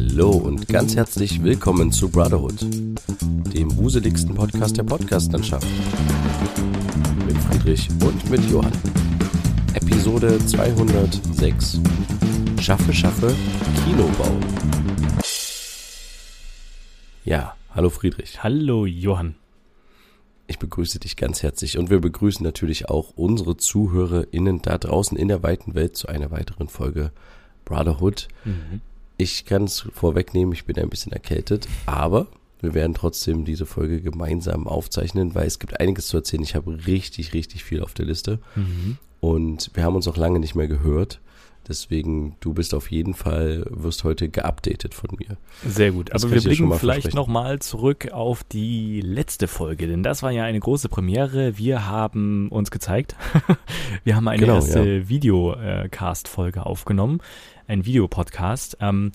Hallo und ganz herzlich willkommen zu Brotherhood, dem wuseligsten Podcast der Podcastlandschaft. Mit Friedrich und mit Johann. Episode 206. Schaffe, schaffe, Kinobau. Ja, hallo Friedrich. Hallo Johann. Ich begrüße dich ganz herzlich und wir begrüßen natürlich auch unsere ZuhörerInnen da draußen in der weiten Welt zu einer weiteren Folge Brotherhood. Mhm. Ich kann es vorwegnehmen, ich bin ein bisschen erkältet, aber wir werden trotzdem diese Folge gemeinsam aufzeichnen, weil es gibt einiges zu erzählen. Ich habe richtig, richtig viel auf der Liste mhm. und wir haben uns auch lange nicht mehr gehört. Deswegen, du bist auf jeden Fall, wirst heute geupdatet von mir. Sehr gut. Aber wir blicken vielleicht nochmal zurück auf die letzte Folge, denn das war ja eine große Premiere. Wir haben uns gezeigt. wir haben eine genau, erste ja. Videocast-Folge aufgenommen, ein Videopodcast. Ähm,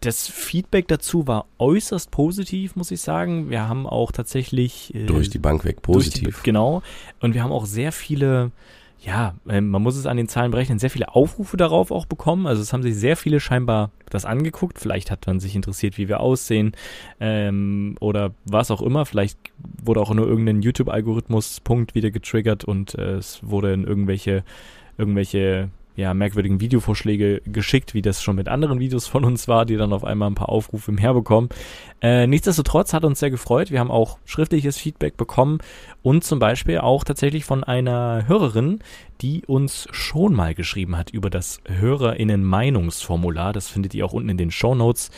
das Feedback dazu war äußerst positiv, muss ich sagen. Wir haben auch tatsächlich. Äh, durch die Bank weg positiv. Die, genau. Und wir haben auch sehr viele ja, ähm, man muss es an den Zahlen berechnen, sehr viele Aufrufe darauf auch bekommen. Also es haben sich sehr viele scheinbar das angeguckt. Vielleicht hat man sich interessiert, wie wir aussehen ähm, oder was auch immer. Vielleicht wurde auch nur irgendein YouTube-Algorithmus-Punkt wieder getriggert und äh, es wurde in irgendwelche irgendwelche ja, merkwürdigen Videovorschläge geschickt, wie das schon mit anderen Videos von uns war, die dann auf einmal ein paar Aufrufe mehr bekommen. Äh, nichtsdestotrotz hat uns sehr gefreut. Wir haben auch schriftliches Feedback bekommen und zum Beispiel auch tatsächlich von einer Hörerin, die uns schon mal geschrieben hat über das HörerInnen-Meinungsformular. Das findet ihr auch unten in den Show Notes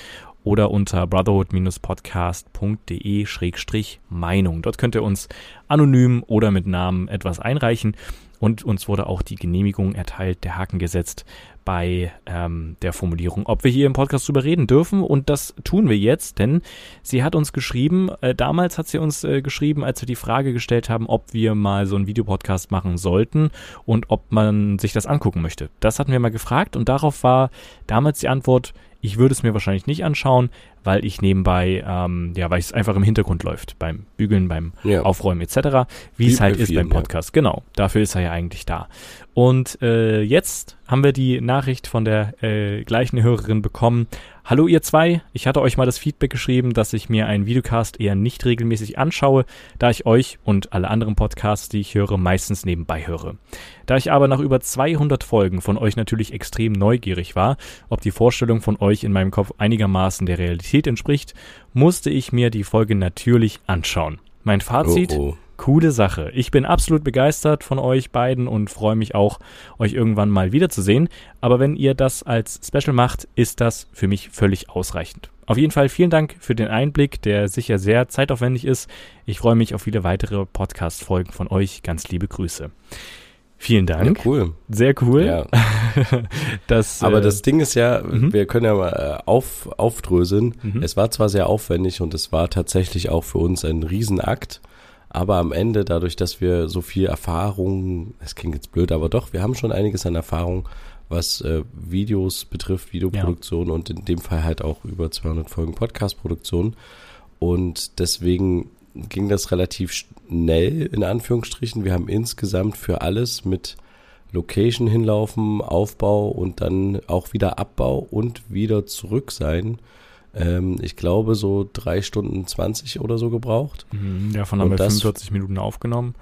oder unter brotherhood-podcast.de-meinung. Dort könnt ihr uns anonym oder mit Namen etwas einreichen. Und uns wurde auch die Genehmigung erteilt, der Haken gesetzt bei ähm, der Formulierung, ob wir hier im Podcast drüber reden dürfen. Und das tun wir jetzt, denn sie hat uns geschrieben, äh, damals hat sie uns äh, geschrieben, als wir die Frage gestellt haben, ob wir mal so einen Videopodcast machen sollten und ob man sich das angucken möchte. Das hatten wir mal gefragt und darauf war damals die Antwort, ich würde es mir wahrscheinlich nicht anschauen, weil ich nebenbei, ähm, ja, weil es einfach im Hintergrund läuft, beim Bügeln, beim ja. Aufräumen etc., wie es halt ist beim Podcast. Ja. Genau, dafür ist er ja eigentlich da. Und äh, jetzt haben wir die Nachricht von der äh, gleichen Hörerin bekommen. Hallo ihr zwei, ich hatte euch mal das Feedback geschrieben, dass ich mir einen Videocast eher nicht regelmäßig anschaue, da ich euch und alle anderen Podcasts, die ich höre, meistens nebenbei höre. Da ich aber nach über 200 Folgen von euch natürlich extrem neugierig war, ob die Vorstellung von euch in meinem Kopf einigermaßen der Realität entspricht, musste ich mir die Folge natürlich anschauen. Mein Fazit, oh oh. Coole Sache. Ich bin absolut begeistert von euch beiden und freue mich auch, euch irgendwann mal wiederzusehen. Aber wenn ihr das als Special macht, ist das für mich völlig ausreichend. Auf jeden Fall vielen Dank für den Einblick, der sicher sehr zeitaufwendig ist. Ich freue mich auf viele weitere Podcast-Folgen von euch. Ganz liebe Grüße. Vielen Dank. Ja, cool. Sehr cool. Ja. das, Aber äh, das Ding ist ja, mhm. wir können ja mal äh, auf, aufdröseln. Mhm. Es war zwar sehr aufwendig und es war tatsächlich auch für uns ein Riesenakt. Aber am Ende, dadurch, dass wir so viel Erfahrung, es klingt jetzt blöd, aber doch, wir haben schon einiges an Erfahrung, was äh, Videos betrifft, Videoproduktion ja. und in dem Fall halt auch über 200 Folgen Podcastproduktion. Und deswegen ging das relativ schnell, in Anführungsstrichen. Wir haben insgesamt für alles mit Location hinlaufen, Aufbau und dann auch wieder Abbau und wieder zurück sein ähm, ich glaube, so drei Stunden 20 oder so gebraucht. Mhm, davon haben wir das, 45 Minuten aufgenommen.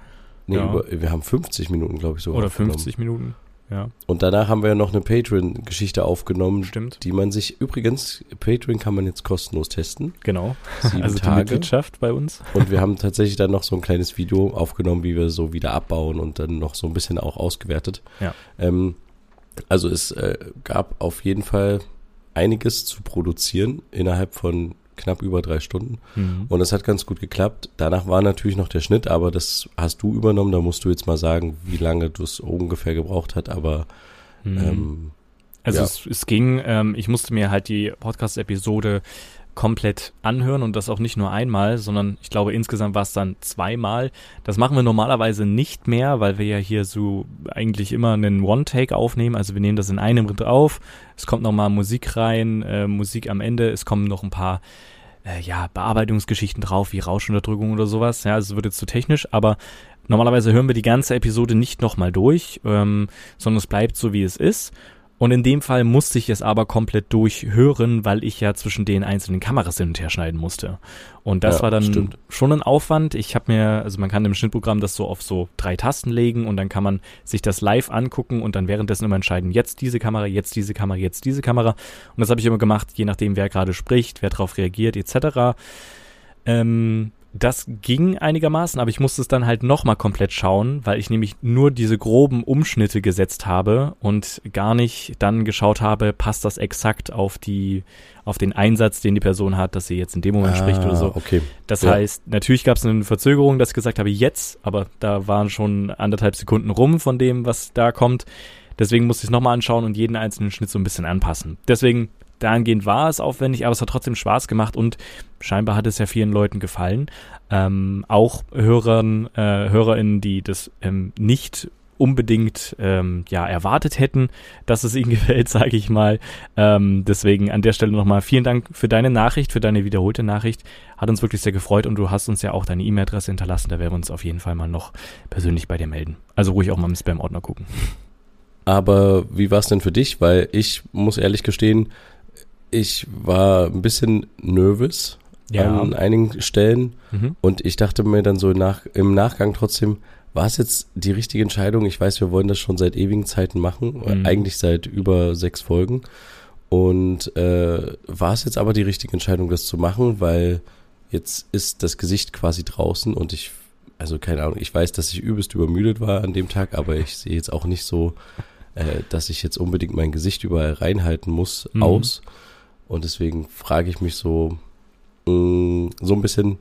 Nee, ja. über, wir haben 50 Minuten, glaube ich, so. Oder 50 Minuten. Ja. Und danach haben wir ja noch eine Patreon-Geschichte aufgenommen. Stimmt. Die man sich übrigens, Patreon kann man jetzt kostenlos testen. Genau. Sieben also Tage. die Mitgliedschaft bei uns. Und wir haben tatsächlich dann noch so ein kleines Video aufgenommen, wie wir so wieder abbauen und dann noch so ein bisschen auch ausgewertet. Ja. Ähm, also es äh, gab auf jeden Fall einiges zu produzieren innerhalb von knapp über drei Stunden. Mhm. Und es hat ganz gut geklappt. Danach war natürlich noch der Schnitt, aber das hast du übernommen. Da musst du jetzt mal sagen, wie lange du es ungefähr gebraucht hat. Aber mhm. ähm, also ja. es, es ging, ähm, ich musste mir halt die Podcast-Episode komplett anhören und das auch nicht nur einmal, sondern ich glaube insgesamt war es dann zweimal. Das machen wir normalerweise nicht mehr, weil wir ja hier so eigentlich immer einen One-Take aufnehmen. Also wir nehmen das in einem Ritt auf. Es kommt nochmal Musik rein, äh, Musik am Ende. Es kommen noch ein paar äh, ja, Bearbeitungsgeschichten drauf, wie Rauschunterdrückung oder sowas. Ja, also es wird jetzt zu technisch, aber normalerweise hören wir die ganze Episode nicht nochmal durch, ähm, sondern es bleibt so, wie es ist. Und in dem Fall musste ich es aber komplett durchhören, weil ich ja zwischen den einzelnen Kameras hin und her schneiden musste. Und das ja, war dann stimmt. schon ein Aufwand. Ich habe mir, also man kann im Schnittprogramm das so auf so drei Tasten legen und dann kann man sich das live angucken und dann währenddessen immer entscheiden, jetzt diese Kamera, jetzt diese Kamera, jetzt diese Kamera. Und das habe ich immer gemacht, je nachdem, wer gerade spricht, wer darauf reagiert, etc. Ähm, das ging einigermaßen, aber ich musste es dann halt nochmal komplett schauen, weil ich nämlich nur diese groben Umschnitte gesetzt habe und gar nicht dann geschaut habe, passt das exakt auf die, auf den Einsatz, den die Person hat, dass sie jetzt in dem Moment ah, spricht oder so. Okay. Das ja. heißt, natürlich gab es eine Verzögerung, dass ich gesagt habe, jetzt, aber da waren schon anderthalb Sekunden rum von dem, was da kommt. Deswegen musste ich es nochmal anschauen und jeden einzelnen Schnitt so ein bisschen anpassen. Deswegen dahingehend war es aufwendig, aber es hat trotzdem Spaß gemacht und scheinbar hat es ja vielen Leuten gefallen. Ähm, auch Hörern, äh, HörerInnen, die das ähm, nicht unbedingt ähm, ja erwartet hätten, dass es ihnen gefällt, sage ich mal. Ähm, deswegen an der Stelle nochmal vielen Dank für deine Nachricht, für deine wiederholte Nachricht. Hat uns wirklich sehr gefreut und du hast uns ja auch deine E-Mail-Adresse hinterlassen. Da werden wir uns auf jeden Fall mal noch persönlich bei dir melden. Also ruhig auch mal im Spam-Ordner gucken. Aber wie war es denn für dich? Weil ich muss ehrlich gestehen, ich war ein bisschen nervös ja. an einigen Stellen mhm. und ich dachte mir dann so nach, im Nachgang trotzdem, war es jetzt die richtige Entscheidung? Ich weiß, wir wollen das schon seit ewigen Zeiten machen, mhm. eigentlich seit über sechs Folgen. Und äh, war es jetzt aber die richtige Entscheidung, das zu machen, weil jetzt ist das Gesicht quasi draußen und ich, also keine Ahnung, ich weiß, dass ich übelst übermüdet war an dem Tag, aber ich sehe jetzt auch nicht so, äh, dass ich jetzt unbedingt mein Gesicht überall reinhalten muss, mhm. aus. Und deswegen frage ich mich so, mh, mm, so ein bisschen,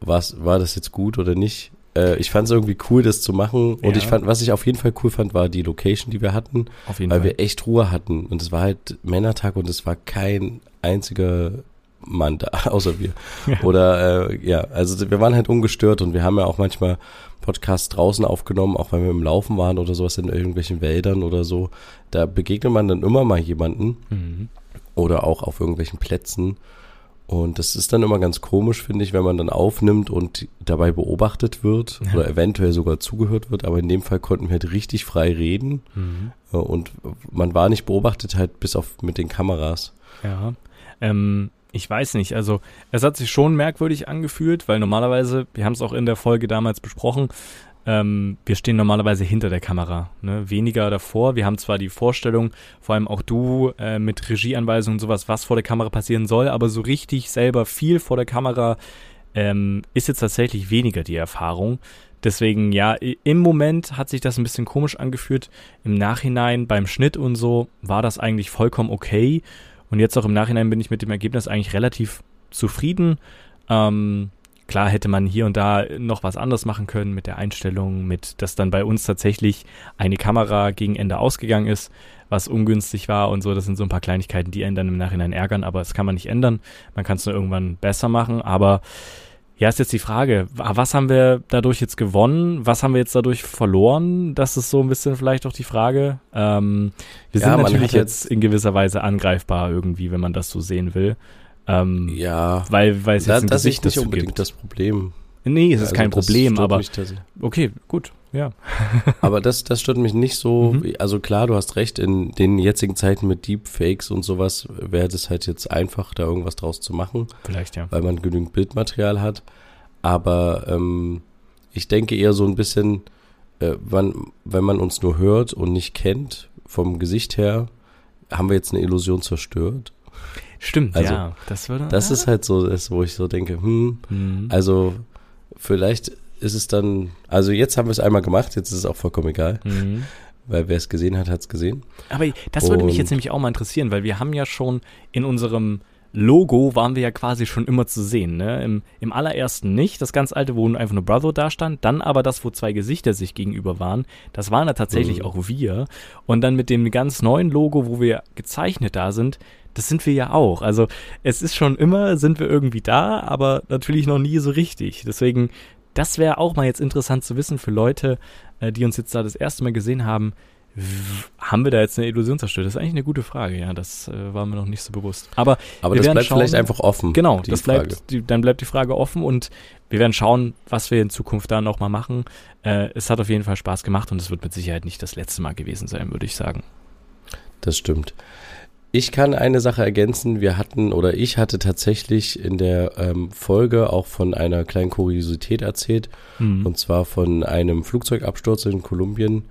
was, war das jetzt gut oder nicht? Äh, ich fand es irgendwie cool, das zu machen. Und ja. ich fand, was ich auf jeden Fall cool fand, war die Location, die wir hatten. Auf jeden weil Fall. wir echt Ruhe hatten. Und es war halt Männertag und es war kein einziger Mann da, außer wir. Ja. Oder äh, ja, also wir waren halt ungestört und wir haben ja auch manchmal Podcasts draußen aufgenommen, auch wenn wir im Laufen waren oder sowas in irgendwelchen Wäldern oder so. Da begegnet man dann immer mal jemanden. Mhm oder auch auf irgendwelchen Plätzen. Und das ist dann immer ganz komisch, finde ich, wenn man dann aufnimmt und dabei beobachtet wird ja. oder eventuell sogar zugehört wird. Aber in dem Fall konnten wir halt richtig frei reden mhm. Äh, und man war nicht beobachtet halt bis auf mit den Kameras. Ja, ähm, ich weiß nicht. Also es hat sich schon merkwürdig angefühlt, weil normalerweise, wir haben es auch in der Folge damals besprochen, ähm, wir stehen normalerweise hinter der Kamera, ne? weniger davor. Wir haben zwar die Vorstellung, vor allem auch du äh, mit Regieanweisungen und sowas, was vor der Kamera passieren soll, aber so richtig selber viel vor der Kamera ähm, ist jetzt tatsächlich weniger die Erfahrung. Deswegen, ja, im Moment hat sich das ein bisschen komisch angefühlt. Im Nachhinein beim Schnitt und so war das eigentlich vollkommen okay. Und jetzt auch im Nachhinein bin ich mit dem Ergebnis eigentlich relativ zufrieden. Ähm, Klar hätte man hier und da noch was anderes machen können mit der Einstellung, mit dass dann bei uns tatsächlich eine Kamera gegen Ende ausgegangen ist, was ungünstig war und so. Das sind so ein paar Kleinigkeiten, die einen dann im Nachhinein ärgern, aber das kann man nicht ändern. Man kann es nur irgendwann besser machen, aber ja, ist jetzt die Frage, was haben wir dadurch jetzt gewonnen? Was haben wir jetzt dadurch verloren? Das ist so ein bisschen vielleicht auch die Frage. Ähm, wir ja, sind natürlich jetzt in gewisser Weise angreifbar irgendwie, wenn man das so sehen will. Ähm, ja. Weil, weil es jetzt ein das Gesicht ist nicht unbedingt gibt. das Problem. Nee, es ist also kein Problem, aber okay, gut, ja. aber das, das stört mich nicht so. Mhm. Also klar, du hast recht. In den jetzigen Zeiten mit Deepfakes und sowas wäre das halt jetzt einfach, da irgendwas draus zu machen. Vielleicht ja, weil man genügend Bildmaterial hat. Aber ähm, ich denke eher so ein bisschen, äh, wann, wenn man uns nur hört und nicht kennt vom Gesicht her, haben wir jetzt eine Illusion zerstört. Stimmt, also, ja. Das, würde, das ja. ist halt so, das, wo ich so denke, hm, mhm. also vielleicht ist es dann, also jetzt haben wir es einmal gemacht, jetzt ist es auch vollkommen egal. Mhm. Weil wer es gesehen hat, hat es gesehen. Aber das würde Und, mich jetzt nämlich auch mal interessieren, weil wir haben ja schon in unserem Logo waren wir ja quasi schon immer zu sehen. Ne? Im, Im allerersten nicht, das ganz alte, wo einfach nur Brother da stand. Dann aber das, wo zwei Gesichter sich gegenüber waren. Das waren ja tatsächlich mhm. auch wir. Und dann mit dem ganz neuen Logo, wo wir gezeichnet da sind, das sind wir ja auch. Also es ist schon immer, sind wir irgendwie da, aber natürlich noch nie so richtig. Deswegen, das wäre auch mal jetzt interessant zu wissen für Leute, äh, die uns jetzt da das erste Mal gesehen haben. Haben wir da jetzt eine Illusion zerstört? Das ist eigentlich eine gute Frage, ja. Das äh, war mir noch nicht so bewusst. Aber, Aber das bleibt schauen, vielleicht einfach offen. Genau, das bleibt, die, dann bleibt die Frage offen und wir werden schauen, was wir in Zukunft da nochmal machen. Äh, es hat auf jeden Fall Spaß gemacht und es wird mit Sicherheit nicht das letzte Mal gewesen sein, würde ich sagen. das stimmt. Ich kann eine Sache ergänzen. Wir hatten oder ich hatte tatsächlich in der ähm, Folge auch von einer kleinen Kuriosität erzählt. Mhm. Und zwar von einem Flugzeugabsturz in Kolumbien,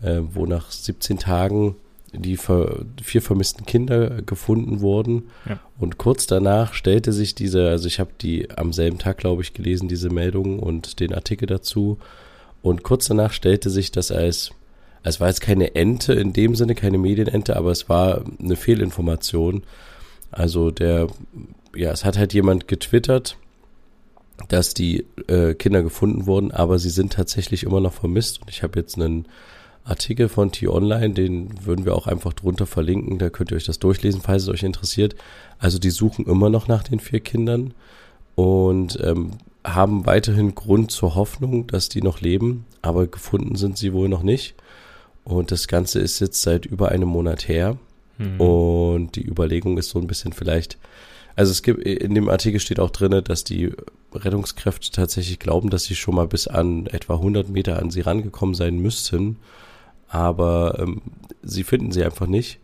äh, wo nach 17 Tagen die ver vier vermissten Kinder gefunden wurden. Ja. Und kurz danach stellte sich diese, also ich habe die am selben Tag, glaube ich, gelesen, diese Meldung und den Artikel dazu. Und kurz danach stellte sich das als es war jetzt keine Ente in dem Sinne, keine Medienente, aber es war eine Fehlinformation. Also der, ja, es hat halt jemand getwittert, dass die äh, Kinder gefunden wurden, aber sie sind tatsächlich immer noch vermisst. Und ich habe jetzt einen Artikel von T-Online, den würden wir auch einfach drunter verlinken, da könnt ihr euch das durchlesen, falls es euch interessiert. Also die suchen immer noch nach den vier Kindern und ähm, haben weiterhin Grund zur Hoffnung, dass die noch leben, aber gefunden sind sie wohl noch nicht. Und das Ganze ist jetzt seit über einem Monat her. Mhm. Und die Überlegung ist so ein bisschen vielleicht, also es gibt, in dem Artikel steht auch drin, dass die Rettungskräfte tatsächlich glauben, dass sie schon mal bis an etwa 100 Meter an sie rangekommen sein müssten. Aber ähm, sie finden sie einfach nicht.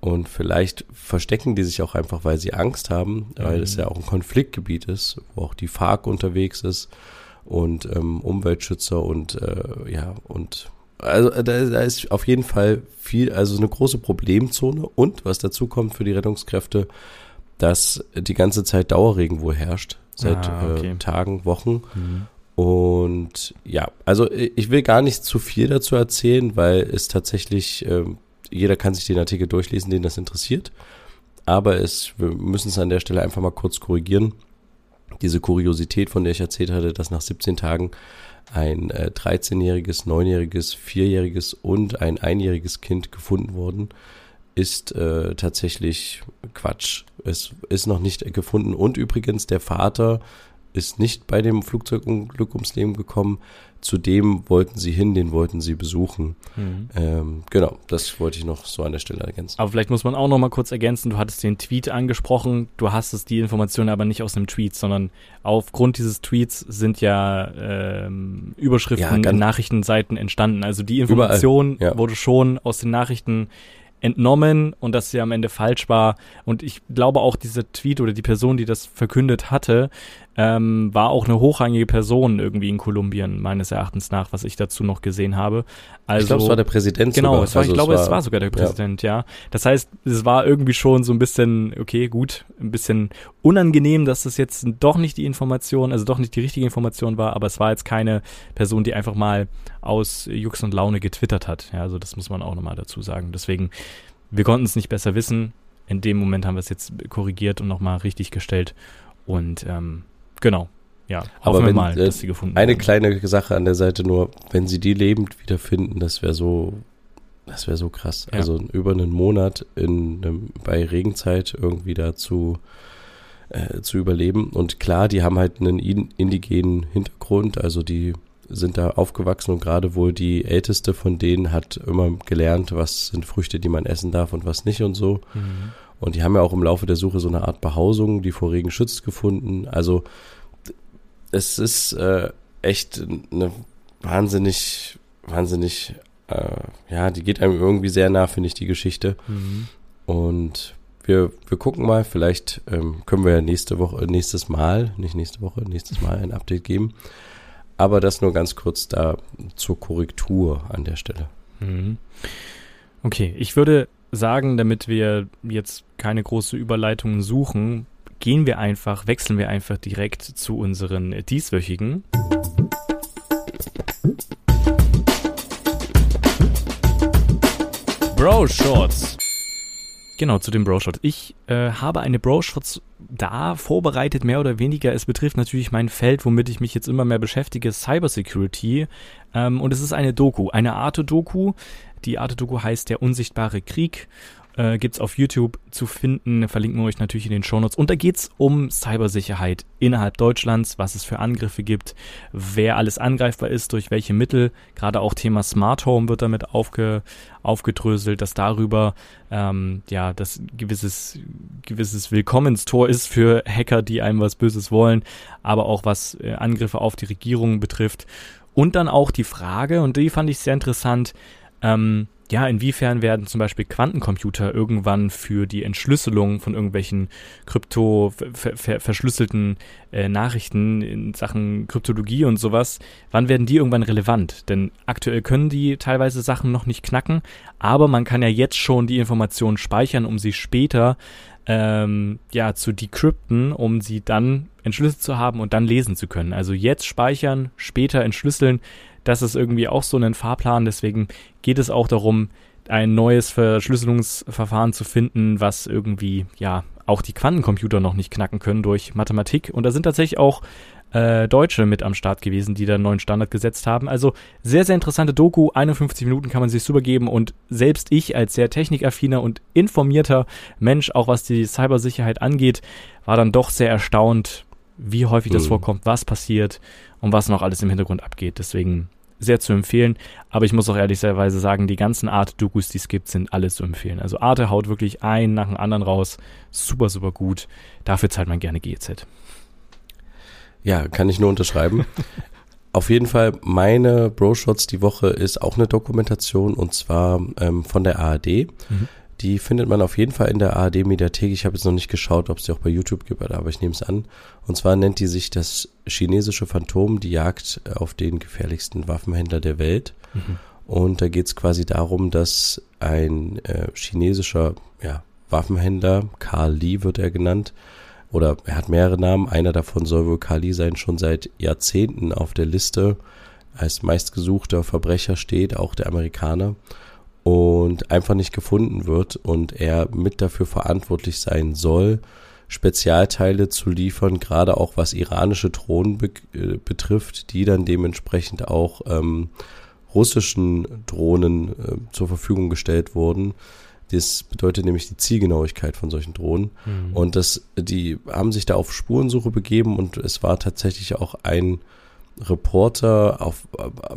Und vielleicht verstecken die sich auch einfach, weil sie Angst haben, mhm. weil es ja auch ein Konfliktgebiet ist, wo auch die FARC unterwegs ist und ähm, Umweltschützer und äh, ja und also da, da ist auf jeden Fall viel, also eine große Problemzone und was dazu kommt für die Rettungskräfte, dass die ganze Zeit Dauerregen wohl herrscht, seit ah, okay. äh, Tagen, Wochen. Mhm. Und ja, also ich will gar nicht zu viel dazu erzählen, weil es tatsächlich, äh, jeder kann sich den Artikel durchlesen, den das interessiert. Aber es, wir müssen es an der Stelle einfach mal kurz korrigieren. Diese Kuriosität, von der ich erzählt hatte, dass nach 17 Tagen ein äh, 13-jähriges, 9-jähriges, 4-jähriges und ein einjähriges Kind gefunden worden, ist äh, tatsächlich Quatsch. Es ist noch nicht gefunden. Und übrigens, der Vater ist nicht bei dem Flugzeugunglück ums Leben gekommen. Zudem wollten sie hin, den wollten sie besuchen. Mhm. Ähm, genau, das wollte ich noch so an der Stelle ergänzen. Aber vielleicht muss man auch noch mal kurz ergänzen, du hattest den Tweet angesprochen, du hast es die Information aber nicht aus einem Tweet, sondern aufgrund dieses Tweets sind ja ähm, Überschriften ja, in Nachrichtenseiten entstanden. Also die Information ja. wurde schon aus den Nachrichten entnommen und dass sie am Ende falsch war. Und ich glaube auch, dieser Tweet oder die Person, die das verkündet hatte, ähm, war auch eine hochrangige Person irgendwie in Kolumbien, meines Erachtens nach, was ich dazu noch gesehen habe. Also, ich glaube, es war der Präsident Genau, sogar. Es war, also ich glaube, es war, es war sogar der Präsident, ja. ja. Das heißt, es war irgendwie schon so ein bisschen, okay, gut, ein bisschen unangenehm, dass das jetzt doch nicht die Information, also doch nicht die richtige Information war, aber es war jetzt keine Person, die einfach mal aus Jux und Laune getwittert hat. Ja, also das muss man auch nochmal dazu sagen. Deswegen, wir konnten es nicht besser wissen. In dem Moment haben wir es jetzt korrigiert und nochmal richtig gestellt. Und ähm, genau, ja, aber wenn, mal, äh, dass sie gefunden Eine werden. kleine Sache an der Seite nur, wenn sie die lebend wiederfinden, das wäre so, das wäre so krass. Ja. Also über einen Monat in einem, bei Regenzeit irgendwie dazu äh, zu überleben. Und klar, die haben halt einen indigenen Hintergrund, also die sind da aufgewachsen und gerade wohl die älteste von denen hat immer gelernt, was sind Früchte, die man essen darf und was nicht und so. Mhm. Und die haben ja auch im Laufe der Suche so eine Art Behausung, die vor Regen schützt, gefunden. Also es ist äh, echt eine wahnsinnig, wahnsinnig, äh, ja, die geht einem irgendwie sehr nah, finde ich, die Geschichte. Mhm. Und wir, wir gucken mal, vielleicht ähm, können wir ja nächste Woche, nächstes Mal, nicht nächste Woche, nächstes Mal ein Update geben. Aber das nur ganz kurz da zur Korrektur an der Stelle. Mhm. Okay, ich würde sagen, damit wir jetzt keine große Überleitungen suchen, gehen wir einfach, wechseln wir einfach direkt zu unseren dieswöchigen. Bro Shorts. Genau, zu den Bro-Shots. Ich äh, habe eine Bro-Shots da vorbereitet, mehr oder weniger. Es betrifft natürlich mein Feld, womit ich mich jetzt immer mehr beschäftige, Cybersecurity. Ähm, und es ist eine Doku, eine Arte-Doku. Die Arte-Doku heißt Der unsichtbare Krieg äh, gibt es auf YouTube zu finden. Verlinken wir euch natürlich in den Shownotes. Und da geht es um Cybersicherheit innerhalb Deutschlands, was es für Angriffe gibt, wer alles angreifbar ist, durch welche Mittel. Gerade auch Thema Smart Home wird damit aufge, aufgedröselt, dass darüber ähm, ja das gewisses, gewisses Willkommenstor ist für Hacker, die einem was Böses wollen, aber auch was äh, Angriffe auf die Regierung betrifft. Und dann auch die Frage, und die fand ich sehr interessant, ähm, ja, inwiefern werden zum Beispiel Quantencomputer irgendwann für die Entschlüsselung von irgendwelchen krypto ver ver verschlüsselten äh, Nachrichten in Sachen Kryptologie und sowas, wann werden die irgendwann relevant? Denn aktuell können die teilweise Sachen noch nicht knacken, aber man kann ja jetzt schon die Informationen speichern, um sie später ähm, ja zu decrypten, um sie dann entschlüsselt zu haben und dann lesen zu können. Also jetzt speichern, später entschlüsseln das ist irgendwie auch so ein Fahrplan. Deswegen geht es auch darum, ein neues Verschlüsselungsverfahren zu finden, was irgendwie, ja, auch die Quantencomputer noch nicht knacken können durch Mathematik. Und da sind tatsächlich auch äh, Deutsche mit am Start gewesen, die da einen neuen Standard gesetzt haben. Also sehr, sehr interessante Doku. 51 Minuten kann man sich super geben und selbst ich als sehr technikaffiner und informierter Mensch, auch was die Cybersicherheit angeht, war dann doch sehr erstaunt, wie häufig das mhm. vorkommt, was passiert und was noch alles im Hintergrund abgeht. Deswegen sehr zu empfehlen. Aber ich muss auch ehrlicherweise sagen, die ganzen Arte-Dokus, die es gibt, sind alle zu empfehlen. Also Arte haut wirklich einen nach dem anderen raus. Super, super gut. Dafür zahlt man gerne GEZ. Ja, kann ich nur unterschreiben. Auf jeden Fall, meine Bro-Shots die Woche ist auch eine Dokumentation und zwar ähm, von der ARD. Mhm. Die findet man auf jeden Fall in der ARD-Mediathek. Ich habe jetzt noch nicht geschaut, ob es die auch bei YouTube gibt, aber ich nehme es an. Und zwar nennt die sich das chinesische Phantom, die Jagd auf den gefährlichsten Waffenhändler der Welt. Mhm. Und da geht es quasi darum, dass ein äh, chinesischer ja, Waffenhändler, Carl Lee wird er genannt, oder er hat mehrere Namen, einer davon soll wohl Carl Lee sein, schon seit Jahrzehnten auf der Liste als meistgesuchter Verbrecher steht, auch der Amerikaner und einfach nicht gefunden wird und er mit dafür verantwortlich sein soll, Spezialteile zu liefern, gerade auch was iranische Drohnen be äh, betrifft, die dann dementsprechend auch ähm, russischen Drohnen äh, zur Verfügung gestellt wurden. Das bedeutet nämlich die Zielgenauigkeit von solchen Drohnen. Mhm. Und das, die haben sich da auf Spurensuche begeben und es war tatsächlich auch ein Reporter auf,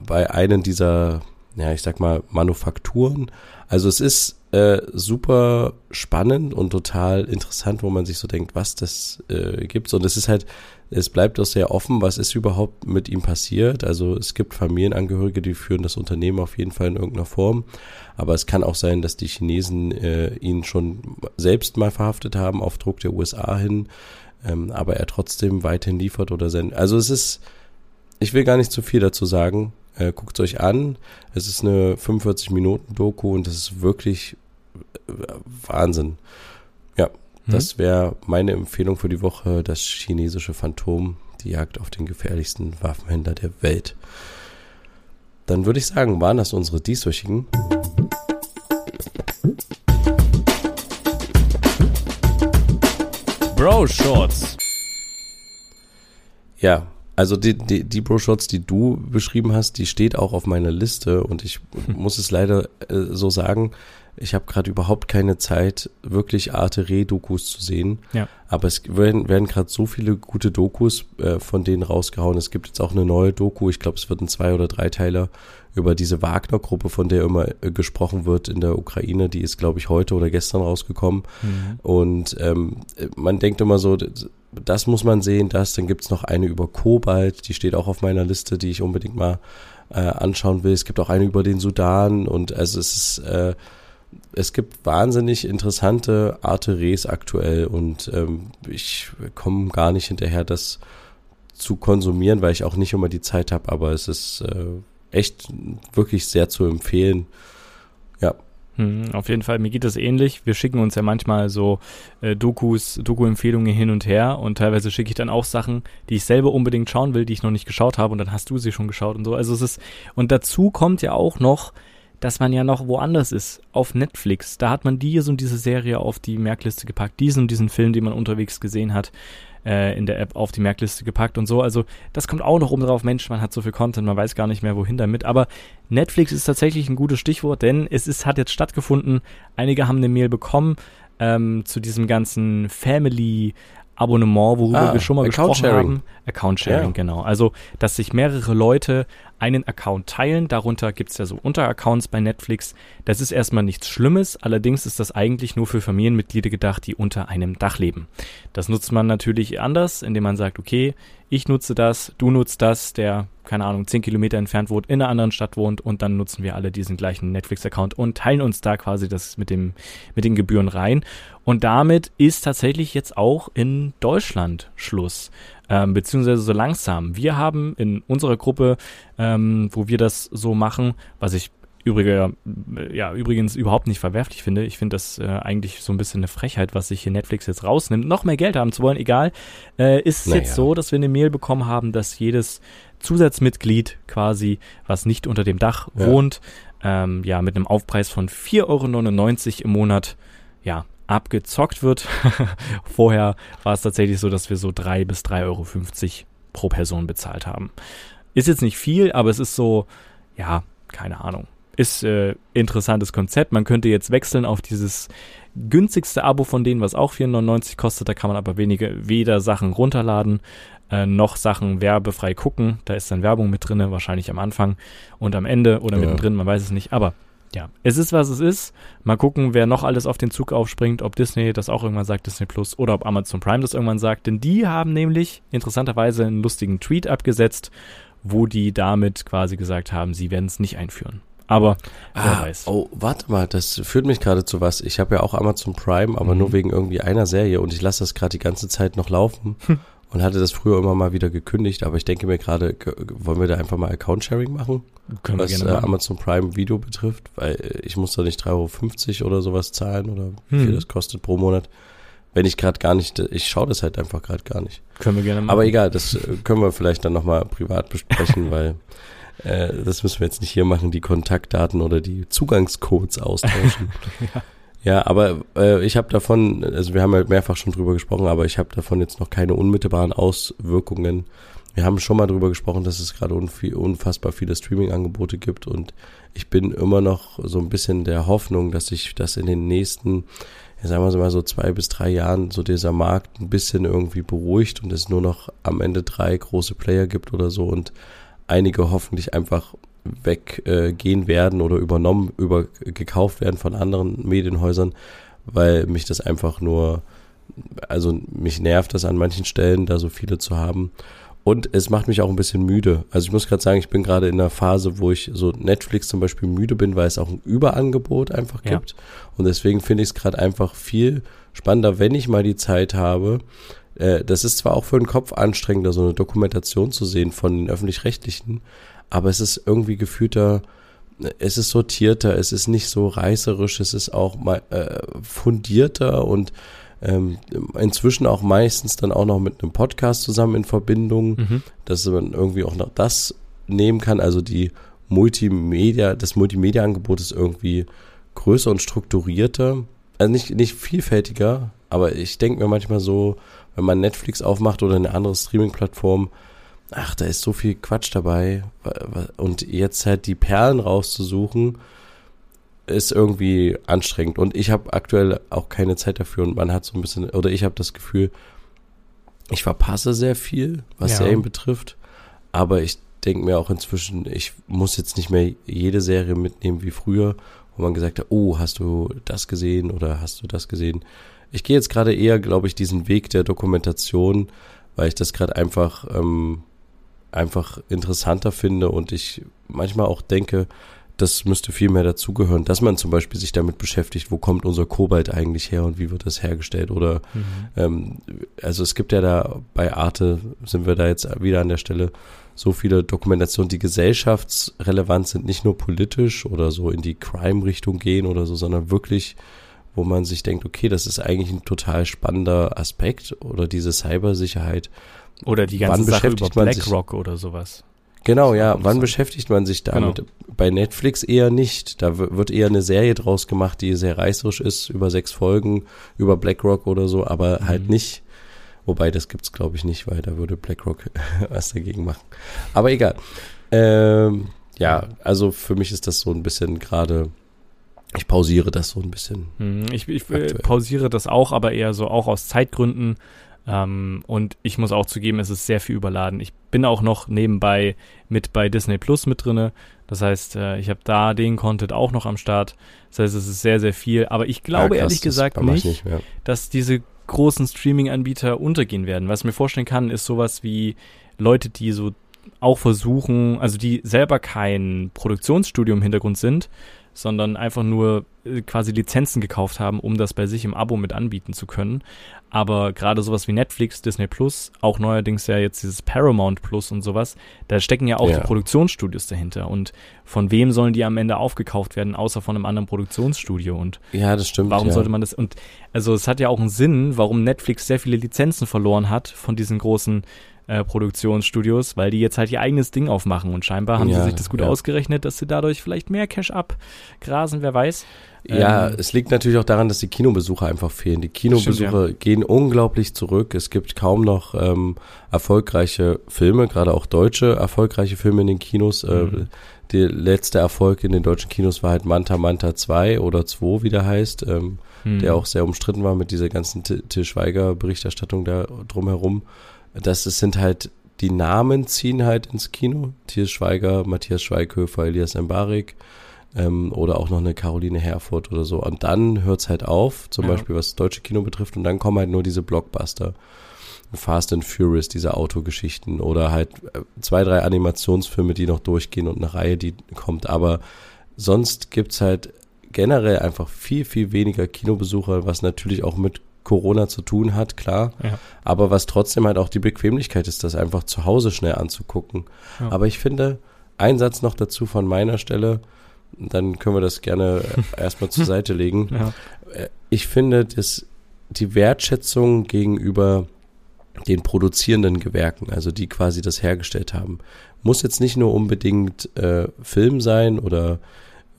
bei einem dieser ja, ich sag mal, Manufakturen. Also es ist äh, super spannend und total interessant, wo man sich so denkt, was das äh, gibt. Und es ist halt, es bleibt auch sehr offen, was ist überhaupt mit ihm passiert. Also es gibt Familienangehörige, die führen das Unternehmen auf jeden Fall in irgendeiner Form. Aber es kann auch sein, dass die Chinesen äh, ihn schon selbst mal verhaftet haben auf Druck der USA hin, ähm, aber er trotzdem weiterhin liefert oder sendet. Also es ist, ich will gar nicht zu viel dazu sagen. Äh, Guckt es euch an. Es ist eine 45 Minuten Doku und das ist wirklich äh, Wahnsinn. Ja, mhm. das wäre meine Empfehlung für die Woche. Das chinesische Phantom, die Jagd auf den gefährlichsten Waffenhändler der Welt. Dann würde ich sagen, waren das unsere dieswöchigen. Bro Shorts. Ja, also die, die, die Bro-Shots, die du beschrieben hast, die steht auch auf meiner Liste und ich muss es leider äh, so sagen, ich habe gerade überhaupt keine Zeit, wirklich Arte Re-Dokus zu sehen. Ja. Aber es werden, werden gerade so viele gute Dokus äh, von denen rausgehauen. Es gibt jetzt auch eine neue Doku, ich glaube, es wird ein Zwei- oder Dreiteiler über diese Wagner-Gruppe, von der immer äh, gesprochen wird in der Ukraine. Die ist, glaube ich, heute oder gestern rausgekommen. Mhm. Und ähm, man denkt immer so, das muss man sehen, das. Dann gibt's noch eine über Kobalt, die steht auch auf meiner Liste, die ich unbedingt mal äh, anschauen will. Es gibt auch eine über den Sudan und also es ist äh, es gibt wahnsinnig interessante Arteries aktuell und ähm, ich komme gar nicht hinterher, das zu konsumieren, weil ich auch nicht immer die Zeit habe, aber es ist äh, echt wirklich sehr zu empfehlen. Ja. Hm, auf jeden Fall, mir geht das ähnlich. Wir schicken uns ja manchmal so äh, Dokus, Doku-Empfehlungen hin und her und teilweise schicke ich dann auch Sachen, die ich selber unbedingt schauen will, die ich noch nicht geschaut habe und dann hast du sie schon geschaut und so. Also es ist, und dazu kommt ja auch noch, dass man ja noch woanders ist, auf Netflix. Da hat man diese und diese Serie auf die Merkliste gepackt, diesen und diesen Film, den man unterwegs gesehen hat, äh, in der App auf die Merkliste gepackt und so. Also das kommt auch noch oben drauf. Mensch, man hat so viel Content, man weiß gar nicht mehr, wohin damit. Aber Netflix ist tatsächlich ein gutes Stichwort, denn es ist, hat jetzt stattgefunden. Einige haben eine Mail bekommen ähm, zu diesem ganzen Family Abonnement, worüber ah, wir schon mal gesprochen haben. Account Sharing, ja. genau. Also, dass sich mehrere Leute einen Account teilen. Darunter gibt es ja so Unteraccounts bei Netflix. Das ist erstmal nichts Schlimmes, allerdings ist das eigentlich nur für Familienmitglieder gedacht, die unter einem Dach leben. Das nutzt man natürlich anders, indem man sagt, okay, ich nutze das, du nutzt das, der, keine Ahnung, 10 Kilometer entfernt wohnt, in einer anderen Stadt wohnt und dann nutzen wir alle diesen gleichen Netflix-Account und teilen uns da quasi das mit dem, mit den Gebühren rein. Und damit ist tatsächlich jetzt auch in Deutschland Schluss ähm, beziehungsweise so langsam. Wir haben in unserer Gruppe, ähm, wo wir das so machen, was ich übrige, ja, übrigens überhaupt nicht verwerflich finde. Ich finde das äh, eigentlich so ein bisschen eine Frechheit, was sich hier Netflix jetzt rausnimmt, noch mehr Geld haben zu wollen. Egal, äh, ist naja. jetzt so, dass wir eine Mail bekommen haben, dass jedes Zusatzmitglied quasi, was nicht unter dem Dach ja. wohnt, ähm, ja, mit einem Aufpreis von 4,99 Euro im Monat, ja, abgezockt wird. Vorher war es tatsächlich so, dass wir so 3 bis 3,50 Euro pro Person bezahlt haben. Ist jetzt nicht viel, aber es ist so, ja, keine Ahnung. Ist äh, interessantes Konzept. Man könnte jetzt wechseln auf dieses günstigste Abo von denen, was auch 4,99 kostet. Da kann man aber wenige, weder Sachen runterladen, äh, noch Sachen werbefrei gucken. Da ist dann Werbung mit drinne, wahrscheinlich am Anfang und am Ende oder ja. mittendrin, man weiß es nicht. Aber ja, es ist, was es ist. Mal gucken, wer noch alles auf den Zug aufspringt, ob Disney das auch irgendwann sagt, Disney Plus, oder ob Amazon Prime das irgendwann sagt. Denn die haben nämlich interessanterweise einen lustigen Tweet abgesetzt, wo die damit quasi gesagt haben, sie werden es nicht einführen. Aber wer ah, weiß. Oh, warte mal, das führt mich gerade zu was. Ich habe ja auch Amazon Prime, aber mhm. nur wegen irgendwie einer Serie und ich lasse das gerade die ganze Zeit noch laufen. Und hatte das früher immer mal wieder gekündigt, aber ich denke mir gerade, wollen wir da einfach mal Account-Sharing machen? Können was wir gerne äh, Amazon Prime Video betrifft, weil äh, ich muss da nicht 3,50 Euro oder sowas zahlen oder wie hm. viel das kostet pro Monat. Wenn ich gerade gar nicht, ich schaue das halt einfach gerade gar nicht. Können wir gerne machen. Aber egal, das äh, können wir vielleicht dann nochmal privat besprechen, weil äh, das müssen wir jetzt nicht hier machen, die Kontaktdaten oder die Zugangscodes austauschen. ja. Ja, aber äh, ich habe davon, also wir haben ja mehrfach schon drüber gesprochen, aber ich habe davon jetzt noch keine unmittelbaren Auswirkungen. Wir haben schon mal drüber gesprochen, dass es gerade unfassbar viele Streaming-Angebote gibt und ich bin immer noch so ein bisschen der Hoffnung, dass sich das in den nächsten, ja, sagen wir mal so zwei bis drei Jahren so dieser Markt ein bisschen irgendwie beruhigt und es nur noch am Ende drei große Player gibt oder so und einige hoffentlich einfach weggehen äh, werden oder übernommen, über gekauft werden von anderen Medienhäusern, weil mich das einfach nur, also mich nervt das an manchen Stellen, da so viele zu haben. Und es macht mich auch ein bisschen müde. Also ich muss gerade sagen, ich bin gerade in einer Phase, wo ich so Netflix zum Beispiel müde bin, weil es auch ein Überangebot einfach gibt. Ja. Und deswegen finde ich es gerade einfach viel spannender, wenn ich mal die Zeit habe. Äh, das ist zwar auch für den Kopf anstrengender, so eine Dokumentation zu sehen von den öffentlich-rechtlichen, aber es ist irgendwie gefühlter, es ist sortierter, es ist nicht so reißerisch, es ist auch mal äh, fundierter und ähm, inzwischen auch meistens dann auch noch mit einem Podcast zusammen in Verbindung, mhm. dass man irgendwie auch noch das nehmen kann. Also die Multimedia, das Multimedia-Angebot ist irgendwie größer und strukturierter. Also nicht, nicht vielfältiger, aber ich denke mir manchmal so, wenn man Netflix aufmacht oder eine andere Streaming-Plattform, ach, da ist so viel Quatsch dabei. Und jetzt halt die Perlen rauszusuchen, ist irgendwie anstrengend. Und ich habe aktuell auch keine Zeit dafür. Und man hat so ein bisschen, oder ich habe das Gefühl, ich verpasse sehr viel, was ja. Serien betrifft. Aber ich denke mir auch inzwischen, ich muss jetzt nicht mehr jede Serie mitnehmen wie früher, wo man gesagt hat, oh, hast du das gesehen oder hast du das gesehen? Ich gehe jetzt gerade eher, glaube ich, diesen Weg der Dokumentation, weil ich das gerade einfach ähm, einfach interessanter finde und ich manchmal auch denke, das müsste viel mehr dazugehören, dass man zum Beispiel sich damit beschäftigt, wo kommt unser Kobalt eigentlich her und wie wird das hergestellt oder mhm. ähm, also es gibt ja da bei Arte sind wir da jetzt wieder an der Stelle so viele Dokumentationen, die gesellschaftsrelevant sind, nicht nur politisch oder so in die Crime-Richtung gehen oder so, sondern wirklich wo man sich denkt, okay, das ist eigentlich ein total spannender Aspekt oder diese Cybersicherheit oder die ganze Sache über BlackRock oder sowas. Genau, ja. Wann beschäftigt man sich damit? Genau. Bei Netflix eher nicht. Da wird eher eine Serie draus gemacht, die sehr reißerisch ist, über sechs Folgen, über BlackRock oder so, aber mhm. halt nicht. Wobei, das gibt's glaube ich nicht, weil da würde BlackRock was dagegen machen. Aber egal. Ähm, ja, also für mich ist das so ein bisschen gerade, ich pausiere das so ein bisschen. Mhm, ich, ich pausiere das auch, aber eher so auch aus Zeitgründen Ähm, und ich muss auch zugeben, es ist sehr viel überladen. Ich bin auch noch nebenbei mit bei Disney Plus mit drinne. Das heißt, äh, ich habe da den Content auch noch am Start. Das heißt, es ist sehr, sehr viel. Aber ich glaube ja, krass, ehrlich gesagt nicht, nicht dass diese großen Streaming-Anbieter untergehen werden. Was ich mir vorstellen kann, ist sowas wie Leute, die so auch versuchen, also die selber kein Produktionsstudio im Hintergrund sind, sondern einfach nur äh, quasi Lizenzen gekauft haben, um das bei sich im Abo mit anbieten zu können. Aber gerade sowas wie Netflix, Disney Plus, auch neuerdings ja jetzt dieses Paramount Plus und sowas, da stecken ja auch ja. die Produktionsstudios dahinter. Und von wem sollen die am Ende aufgekauft werden, außer von einem anderen Produktionsstudio? Und ja, das stimmt. Warum ja. sollte man das? Und also es hat ja auch einen Sinn, warum Netflix sehr viele Lizenzen verloren hat von diesen großen äh, Produktionsstudios, weil die jetzt halt ihr eigenes Ding aufmachen und scheinbar haben ja, sie sich das gut ja. ausgerechnet, dass sie dadurch vielleicht mehr Cash abgrasen, wer weiß. Ja, ähm, es liegt natürlich auch daran, dass die Kinobesucher einfach fehlen. Die Kinobesucher ja. gehen unglaublich zurück. Es gibt kaum noch ähm, erfolgreiche Filme, gerade auch deutsche erfolgreiche Filme in den Kinos. Äh, mhm. Äh, der letzte Erfolg in den deutschen Kinos war halt Manta Manta 2 oder 2, wie der heißt, ähm, mhm. der auch sehr umstritten war mit dieser ganzen Til Schweiger Berichterstattung da drumherum das sind halt, die Namen ziehen halt ins Kino. Thies Schweiger, Matthias Schweighöfer, Elias Embarek ähm, oder auch noch eine Caroline Herfurth oder so. Und dann hört's halt auf, zum ja. Beispiel was das deutsche Kino betrifft, und dann kommen halt nur diese Blockbuster. Fast and Furious, diese Autogeschichten oder halt äh, zwei, drei Animationsfilme, die noch durchgehen und eine Reihe, die kommt. Aber sonst gibt's halt generell einfach viel, viel weniger Kinobesucher, was natürlich auch mit Corona zu tun hat, klar. Ja. Aber was trotzdem halt auch die Bequemlichkeit ist, das einfach zu Hause schnell anzugucken. Ja. Aber ich finde, ein Satz noch dazu von meiner Stelle, dann können wir das gerne erstmal zur Seite legen. Ja. Äh, ich finde, dass die Wertschätzung gegenüber den produzierenden Gewerken, also die quasi das hergestellt haben, muss jetzt nicht nur unbedingt äh, Film sein oder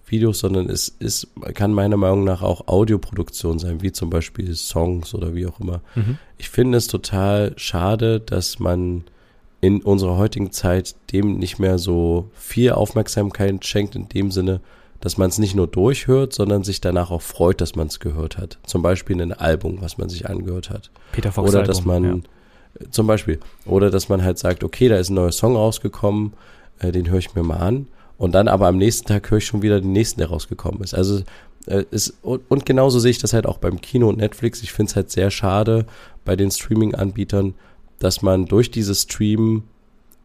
Videos, sondern es ist, kann meiner Meinung nach auch Audioproduktion sein, wie zum Beispiel Songs oder wie auch immer. Mhm. Ich finde es total schade, dass man in unserer heutigen Zeit dem nicht mehr so viel Aufmerksamkeit schenkt, in dem Sinne, dass man es nicht nur durchhört, sondern sich danach auch freut, dass man es gehört hat. Zum Beispiel ein Album, was man sich angehört hat. Peter Fox Oder Album, dass man, ja. zum Beispiel, oder dass man halt sagt, okay, da ist ein neuer Song rausgekommen, äh, den höre ich mir mal an. Und dann aber am nächsten Tag höre ich schon wieder den nächsten, der rausgekommen ist. Also äh, ist, und, und genauso sehe ich das halt auch beim Kino und Netflix. Ich finde es halt sehr schade bei den Streaming-Anbietern, dass man durch dieses Stream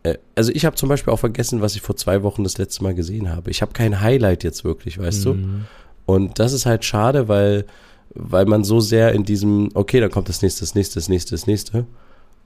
äh, also ich habe zum Beispiel auch vergessen, was ich vor zwei Wochen das letzte Mal gesehen habe. Ich habe kein Highlight jetzt wirklich, weißt mhm. du? Und das ist halt schade, weil, weil man so sehr in diesem, okay, dann kommt das nächste, das nächste, das nächste, das nächste.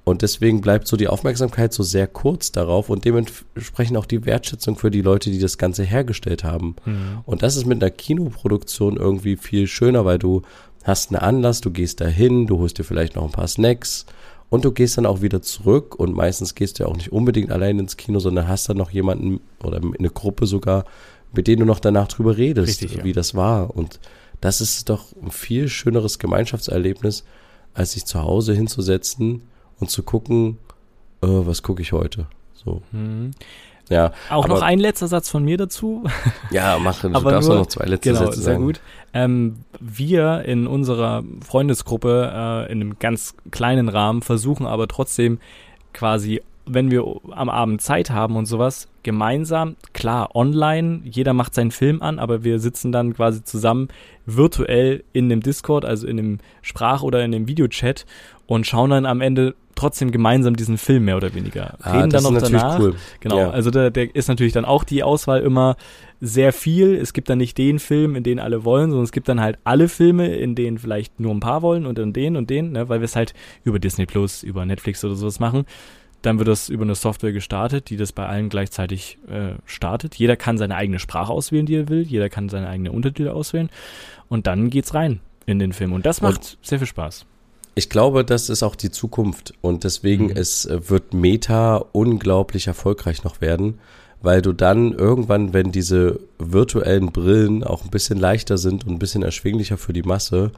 Und deswegen bleibt so die Aufmerksamkeit so sehr kurz darauf und dementsprechend auch die Wertschätzung für die Leute, die das Ganze hergestellt haben. Mhm. Und das ist mit einer Kinoproduktion irgendwie viel schöner, weil du hast einen Anlass, du gehst dahin, du holst dir vielleicht noch ein paar Snacks und du gehst dann auch wieder zurück und meistens gehst du ja auch nicht unbedingt allein ins Kino, sondern hast dann noch jemanden oder eine Gruppe sogar, mit denen du noch danach drüber redest, Richtig, ja. wie das war. Und das ist doch ein viel schöneres Gemeinschaftserlebnis, als sich zu Hause hinzusetzen und zu gucken, äh, was gucke ich heute. So. Mhm. Ja, auch aber, noch ein letzter Satz von mir dazu. Ja, mach, du aber darfst nur, noch zwei letzte genau, Sätze sagen. Sehr gut. Ähm, wir in unserer Freundesgruppe äh, in einem ganz kleinen Rahmen versuchen aber trotzdem quasi, wenn wir am Abend Zeit haben und sowas, gemeinsam, klar, online, jeder macht seinen Film an, aber wir sitzen dann quasi zusammen virtuell in dem Discord, also in dem Sprach- oder in dem Videochat und schauen dann am Ende trotzdem gemeinsam diesen Film mehr oder weniger. Ah, Reden dann noch danach. Cool. Genau, ja. also da, der ist natürlich dann auch die Auswahl immer sehr viel. Es gibt dann nicht den Film, in den alle wollen, sondern es gibt dann halt alle Filme, in denen vielleicht nur ein paar wollen und dann den und den, ne, weil wir es halt über Disney Plus, über Netflix oder sowas machen. Dann wird das über eine Software gestartet, die das bei allen gleichzeitig äh, startet. Jeder kann seine eigene Sprache auswählen, die er will. Jeder kann seine eigene Untertitel auswählen. Und dann geht's rein in den Film. Und das macht und sehr viel Spaß ich glaube, das ist auch die Zukunft und deswegen mhm. es äh, wird Meta unglaublich erfolgreich noch werden, weil du dann irgendwann, wenn diese virtuellen Brillen auch ein bisschen leichter sind und ein bisschen erschwinglicher für die Masse,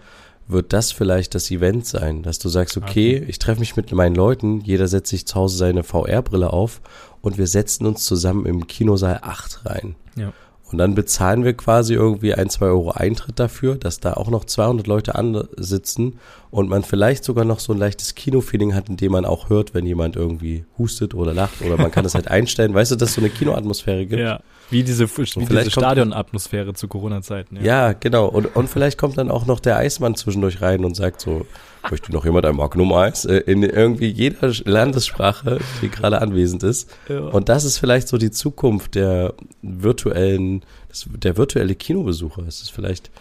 wird das vielleicht das Event sein, dass du sagst, okay, okay. ich treffe mich mit meinen Leuten, jeder setzt sich zu Hause seine VR-Brille auf und wir setzen uns zusammen im Kinosaal 8 rein. Ja. Und dann bezahlen wir quasi irgendwie ein, zwei Euro Eintritt dafür, dass da auch noch 200 Leute sitzen und man vielleicht sogar noch so ein leichtes Kinofeeling hat, in dem man auch hört, wenn jemand irgendwie hustet oder lacht oder man kann das halt einstellen. Weißt du, dass es so eine Kinoatmosphäre gibt? Ja, wie diese, wie diese Stadionatmosphäre zu Corona-Zeiten. Ja. ja, genau. Und, und vielleicht kommt dann auch noch der Eismann zwischendurch rein und sagt so, möchte noch jemand ein Magnum Eis? Äh, in irgendwie jeder Landessprache, die gerade anwesend ist. Ja. Und das ist vielleicht so die Zukunft der virtuellen, der virtuelle Kinobesucher. Es ist vielleicht,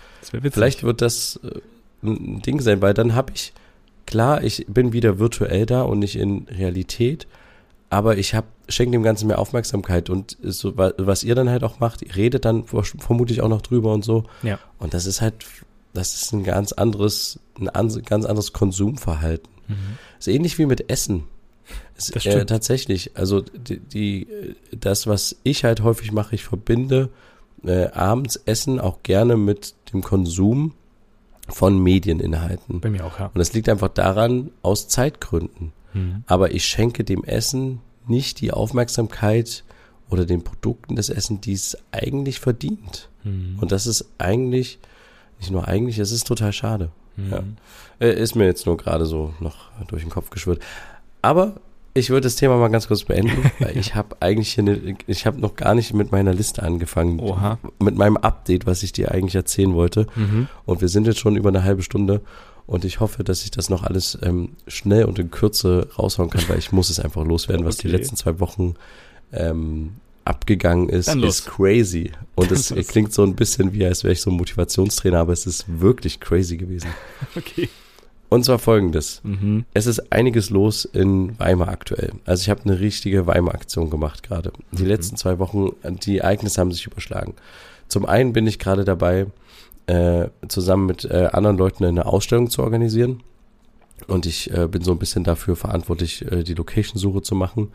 vielleicht wird das äh, ein Ding sein, weil dann habe ich, klar, ich bin wieder virtuell da und nicht in Realität, aber ich habe schenke dem Ganzen mehr Aufmerksamkeit und so, was ihr dann halt auch macht, ihr redet dann vermutlich auch noch drüber und so. Ja. Und das ist halt das ist ein ganz anderes, ein ganz anderes Konsumverhalten. Mhm. ist ähnlich wie mit Essen. Es, das. Äh, tatsächlich. Also die, die, das, was ich halt häufig mache, ich verbinde äh, abends Essen auch gerne mit dem Konsum von Medieninhalten. Bei mir auch, ja. Und das liegt einfach daran, aus Zeitgründen. Mhm. Aber ich schenke dem Essen nicht die Aufmerksamkeit oder den Produkten des Essen, die es eigentlich verdient. Mhm. Und das ist eigentlich nicht nur eigentlich, es ist total schade. Mhm. Ja. Äh, ist mir jetzt nur gerade so noch durch den Kopf geschwirrt. Aber ich würde das Thema mal ganz kurz beenden, weil ich habe eigentlich hier eine, ich habe noch gar nicht mit meiner Liste angefangen. Oha. Mit meinem Update, was ich dir eigentlich erzählen wollte. Mhm. Und wir sind jetzt schon über eine halbe Stunde. Und ich hoffe, dass ich das noch alles ähm, schnell und in Kürze raushauen kann, weil ich muss es einfach loswerden, was okay. die letzten zwei Wochen ähm, abgegangen ist, ist crazy. Und es klingt so ein bisschen wie, als wäre ich so ein Motivationstrainer, aber es ist wirklich crazy gewesen. Okay. Und zwar folgendes. Mhm. Es ist einiges los in Weimar aktuell. Also ich habe eine richtige Weimar-Aktion gemacht gerade. Die mhm. letzten zwei Wochen, die Ereignisse haben sich überschlagen. Zum einen bin ich gerade dabei, äh, zusammen mit äh, anderen Leuten eine Ausstellung zu organisieren. Und ich äh, bin so ein bisschen dafür verantwortlich, äh, die Location-Suche zu machen.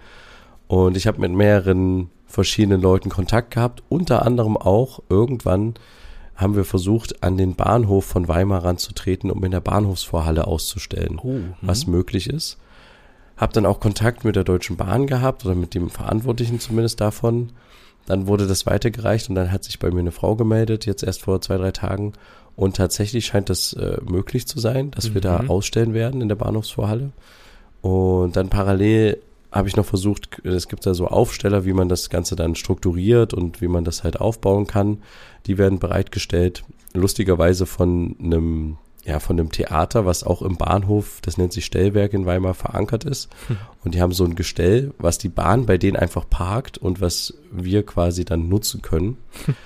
Und ich habe mit mehreren verschiedenen Leuten Kontakt gehabt. Unter anderem auch irgendwann haben wir versucht, an den Bahnhof von Weimar ranzutreten, um in der Bahnhofsvorhalle auszustellen, oh, was mhm. möglich ist. Hab dann auch Kontakt mit der Deutschen Bahn gehabt oder mit dem Verantwortlichen zumindest davon. Dann wurde das weitergereicht und dann hat sich bei mir eine Frau gemeldet, jetzt erst vor zwei, drei Tagen. Und tatsächlich scheint das äh, möglich zu sein, dass mhm. wir da mhm. ausstellen werden in der Bahnhofsvorhalle. Und dann parallel habe ich noch versucht, es gibt da so Aufsteller, wie man das Ganze dann strukturiert und wie man das halt aufbauen kann. Die werden bereitgestellt, lustigerweise von einem, ja, von einem Theater, was auch im Bahnhof, das nennt sich Stellwerk in Weimar, verankert ist. Hm. Und die haben so ein Gestell, was die Bahn bei denen einfach parkt und was wir quasi dann nutzen können.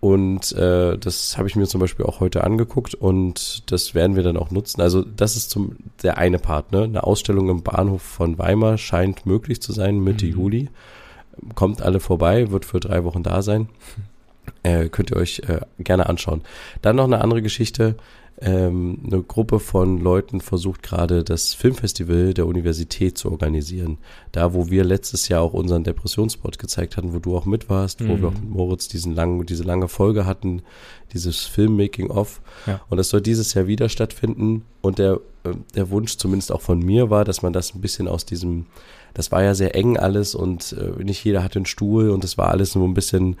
Und äh, das habe ich mir zum Beispiel auch heute angeguckt und das werden wir dann auch nutzen. Also das ist zum der eine Part, ne? Eine Ausstellung im Bahnhof von Weimar scheint möglich zu sein Mitte mhm. Juli. Kommt alle vorbei, wird für drei Wochen da sein. Äh, könnt ihr euch äh, gerne anschauen. Dann noch eine andere Geschichte ähm, eine Gruppe von Leuten versucht gerade das Filmfestival der Universität zu organisieren. Da, wo wir letztes Jahr auch unseren Depressionspot gezeigt hatten, wo du auch mit warst, mhm. wo wir auch mit Moritz diesen langen, diese lange Folge hatten, dieses Filmmaking-of. Ja. Und das soll dieses Jahr wieder stattfinden. Und der, äh, der Wunsch zumindest auch von mir war, dass man das ein bisschen aus diesem, das war ja sehr eng alles und äh, nicht jeder hatte einen Stuhl und das war alles nur ein bisschen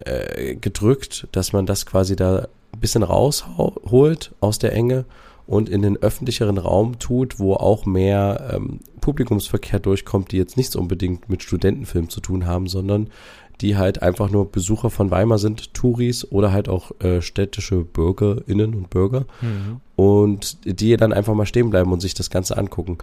äh, gedrückt, dass man das quasi da ein bisschen rausholt aus der Enge und in den öffentlicheren Raum tut, wo auch mehr ähm, Publikumsverkehr durchkommt, die jetzt nichts unbedingt mit Studentenfilm zu tun haben, sondern die halt einfach nur Besucher von Weimar sind, Touris oder halt auch äh, städtische Bürgerinnen und Bürger mhm. und die dann einfach mal stehen bleiben und sich das Ganze angucken.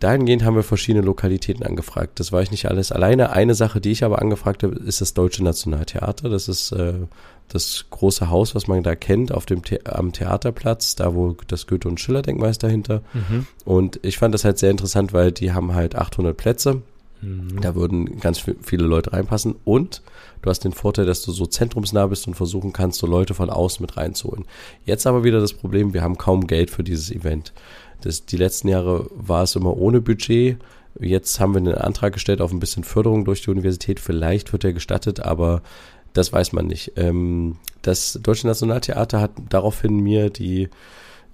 Dahingehend haben wir verschiedene Lokalitäten angefragt. Das war ich nicht alles alleine. Eine Sache, die ich aber angefragt habe, ist das Deutsche Nationaltheater. Das ist äh, das große Haus, was man da kennt, auf dem The am Theaterplatz, da wo das Goethe- und Schiller-Denkmal ist dahinter. Mhm. Und ich fand das halt sehr interessant, weil die haben halt 800 Plätze. Mhm. Da würden ganz viele Leute reinpassen. Und du hast den Vorteil, dass du so zentrumsnah bist und versuchen kannst, so Leute von außen mit reinzuholen. Jetzt aber wieder das Problem, wir haben kaum Geld für dieses Event. Das, die letzten Jahre war es immer ohne Budget. Jetzt haben wir einen Antrag gestellt auf ein bisschen Förderung durch die Universität. Vielleicht wird er gestattet, aber das weiß man nicht. Ähm, das Deutsche Nationaltheater hat daraufhin mir die,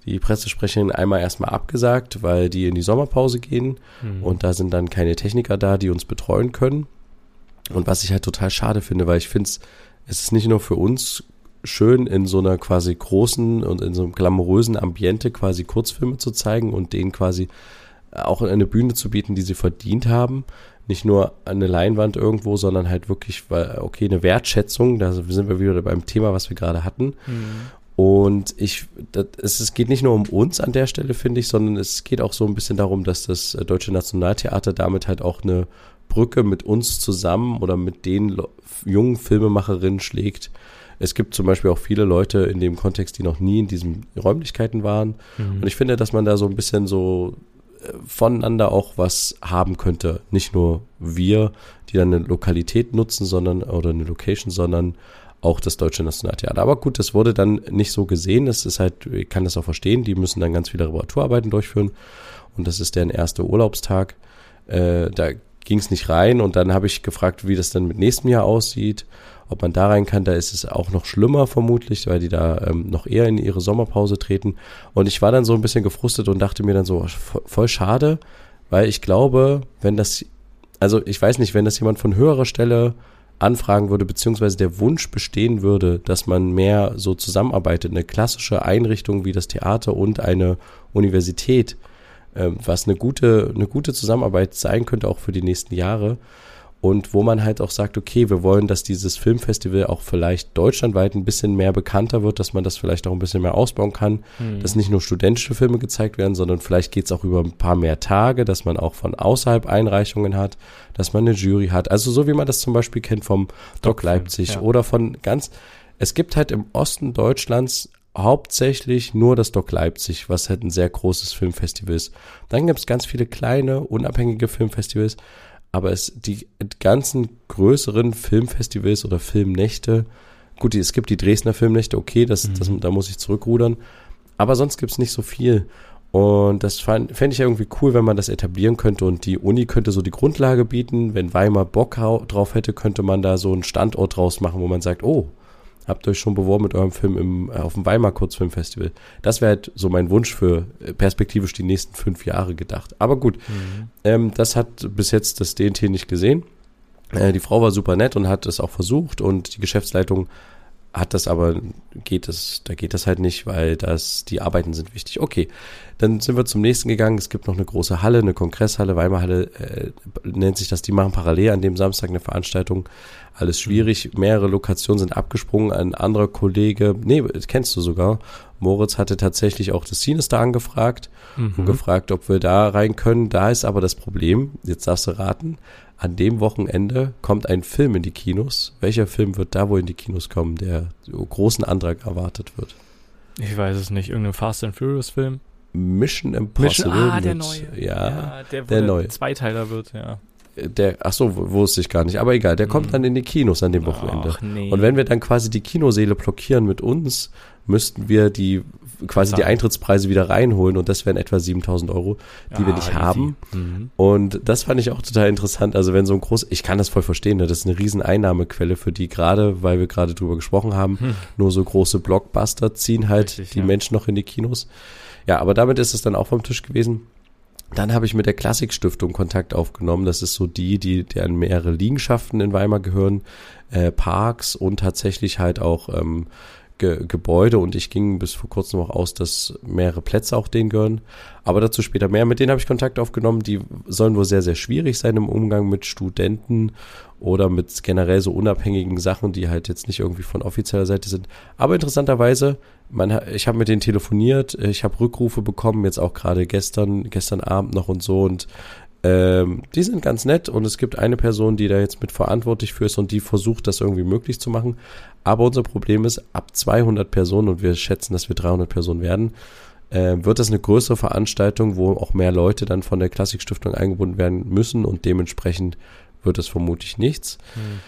die Pressesprecherin einmal erstmal abgesagt, weil die in die Sommerpause gehen mhm. und da sind dann keine Techniker da, die uns betreuen können. Und was ich halt total schade finde, weil ich finde es, ist nicht nur für uns schön in so einer quasi großen und in so einem glamourösen Ambiente quasi Kurzfilme zu zeigen und denen quasi auch eine Bühne zu bieten, die sie verdient haben. Nicht nur eine Leinwand irgendwo, sondern halt wirklich, okay, eine Wertschätzung, da sind wir wieder beim Thema, was wir gerade hatten. Mhm. Und ich, das, es geht nicht nur um uns an der Stelle, finde ich, sondern es geht auch so ein bisschen darum, dass das Deutsche Nationaltheater damit halt auch eine Brücke mit uns zusammen oder mit den jungen Filmemacherinnen schlägt. Es gibt zum Beispiel auch viele Leute in dem Kontext, die noch nie in diesen Räumlichkeiten waren. Mhm. Und ich finde, dass man da so ein bisschen so äh, voneinander auch was haben könnte. Nicht nur wir, die dann eine Lokalität nutzen, sondern oder eine Location, sondern auch das Deutsche Nationaltheater. Aber gut, das wurde dann nicht so gesehen. Das ist halt, ich kann das auch verstehen, die müssen dann ganz viele Reparaturarbeiten durchführen. Und das ist deren erster Urlaubstag. Äh, da ging es nicht rein und dann habe ich gefragt, wie das dann mit nächstem Jahr aussieht, ob man da rein kann. Da ist es auch noch schlimmer vermutlich, weil die da ähm, noch eher in ihre Sommerpause treten. Und ich war dann so ein bisschen gefrustet und dachte mir dann so, voll schade, weil ich glaube, wenn das, also ich weiß nicht, wenn das jemand von höherer Stelle anfragen würde, beziehungsweise der Wunsch bestehen würde, dass man mehr so zusammenarbeitet, eine klassische Einrichtung wie das Theater und eine Universität, ähm, was eine gute, eine gute Zusammenarbeit sein könnte, auch für die nächsten Jahre. Und wo man halt auch sagt, okay, wir wollen, dass dieses Filmfestival auch vielleicht deutschlandweit ein bisschen mehr bekannter wird, dass man das vielleicht auch ein bisschen mehr ausbauen kann, mhm. dass nicht nur studentische Filme gezeigt werden, sondern vielleicht geht es auch über ein paar mehr Tage, dass man auch von außerhalb Einreichungen hat, dass man eine Jury hat. Also so wie man das zum Beispiel kennt vom Doc Leipzig ja. oder von ganz, es gibt halt im Osten Deutschlands hauptsächlich nur das Doc Leipzig, was halt ein sehr großes Filmfestival ist. Dann gibt es ganz viele kleine, unabhängige Filmfestivals, aber es die ganzen größeren Filmfestivals oder Filmnächte, gut, es gibt die Dresdner Filmnächte, okay, das, mhm. das, da muss ich zurückrudern, aber sonst gibt es nicht so viel. Und das fände ich irgendwie cool, wenn man das etablieren könnte und die Uni könnte so die Grundlage bieten. Wenn Weimar Bock drauf hätte, könnte man da so einen Standort draus machen, wo man sagt, oh, habt euch schon beworben mit eurem Film im, äh, auf dem Weimar Kurzfilmfestival. Das wäre halt so mein Wunsch für äh, perspektivisch die nächsten fünf Jahre gedacht. Aber gut, mhm. ähm, das hat bis jetzt das DNT nicht gesehen. Äh, die Frau war super nett und hat es auch versucht und die Geschäftsleitung hat das aber, geht es, da geht das halt nicht, weil das, die Arbeiten sind wichtig. Okay, dann sind wir zum nächsten gegangen. Es gibt noch eine große Halle, eine Kongresshalle, Weimarhalle, äh, nennt sich das. Die machen parallel an dem Samstag eine Veranstaltung alles schwierig. Mehrere Lokationen sind abgesprungen. Ein anderer Kollege, nee, kennst du sogar, Moritz hatte tatsächlich auch das Sinister angefragt mhm. und gefragt, ob wir da rein können. Da ist aber das Problem, jetzt darfst du raten, an dem Wochenende kommt ein Film in die Kinos. Welcher Film wird da wohl in die Kinos kommen, der großen Antrag erwartet wird? Ich weiß es nicht. Irgendein Fast and Furious Film? Mission Impossible. Mission, ah, der neue. Ja, ja der, der neue. Zweiteiler wird, ja der, ach so, wusste ich gar nicht, aber egal, der kommt mhm. dann in die Kinos an dem Wochenende. Ach, nee. Und wenn wir dann quasi die Kinoseele blockieren mit uns, müssten wir die quasi die Eintrittspreise wieder reinholen und das wären etwa 7000 Euro, die ja, wir nicht haben. Mhm. Und das fand ich auch total interessant. Also wenn so ein groß, ich kann das voll verstehen, ne? das ist eine riesen Einnahmequelle für die gerade, weil wir gerade drüber gesprochen haben, hm. nur so große Blockbuster ziehen halt Richtig, die ja. Menschen noch in die Kinos. Ja, aber damit ist es dann auch vom Tisch gewesen. Dann habe ich mit der Klassikstiftung Kontakt aufgenommen. Das ist so die, die, die an mehrere Liegenschaften in Weimar gehören, äh, Parks und tatsächlich halt auch ähm, Ge Gebäude. Und ich ging bis vor kurzem auch aus, dass mehrere Plätze auch denen gehören. Aber dazu später mehr. Mit denen habe ich Kontakt aufgenommen. Die sollen wohl sehr, sehr schwierig sein im Umgang mit Studenten oder mit generell so unabhängigen Sachen, die halt jetzt nicht irgendwie von offizieller Seite sind. Aber interessanterweise, man, ich habe mit denen telefoniert, ich habe Rückrufe bekommen, jetzt auch gerade gestern, gestern Abend noch und so und ähm, die sind ganz nett und es gibt eine Person, die da jetzt mit verantwortlich für ist und die versucht, das irgendwie möglich zu machen. Aber unser Problem ist, ab 200 Personen und wir schätzen, dass wir 300 Personen werden, äh, wird das eine größere Veranstaltung, wo auch mehr Leute dann von der Klassikstiftung eingebunden werden müssen und dementsprechend wird es vermutlich nichts. Hm.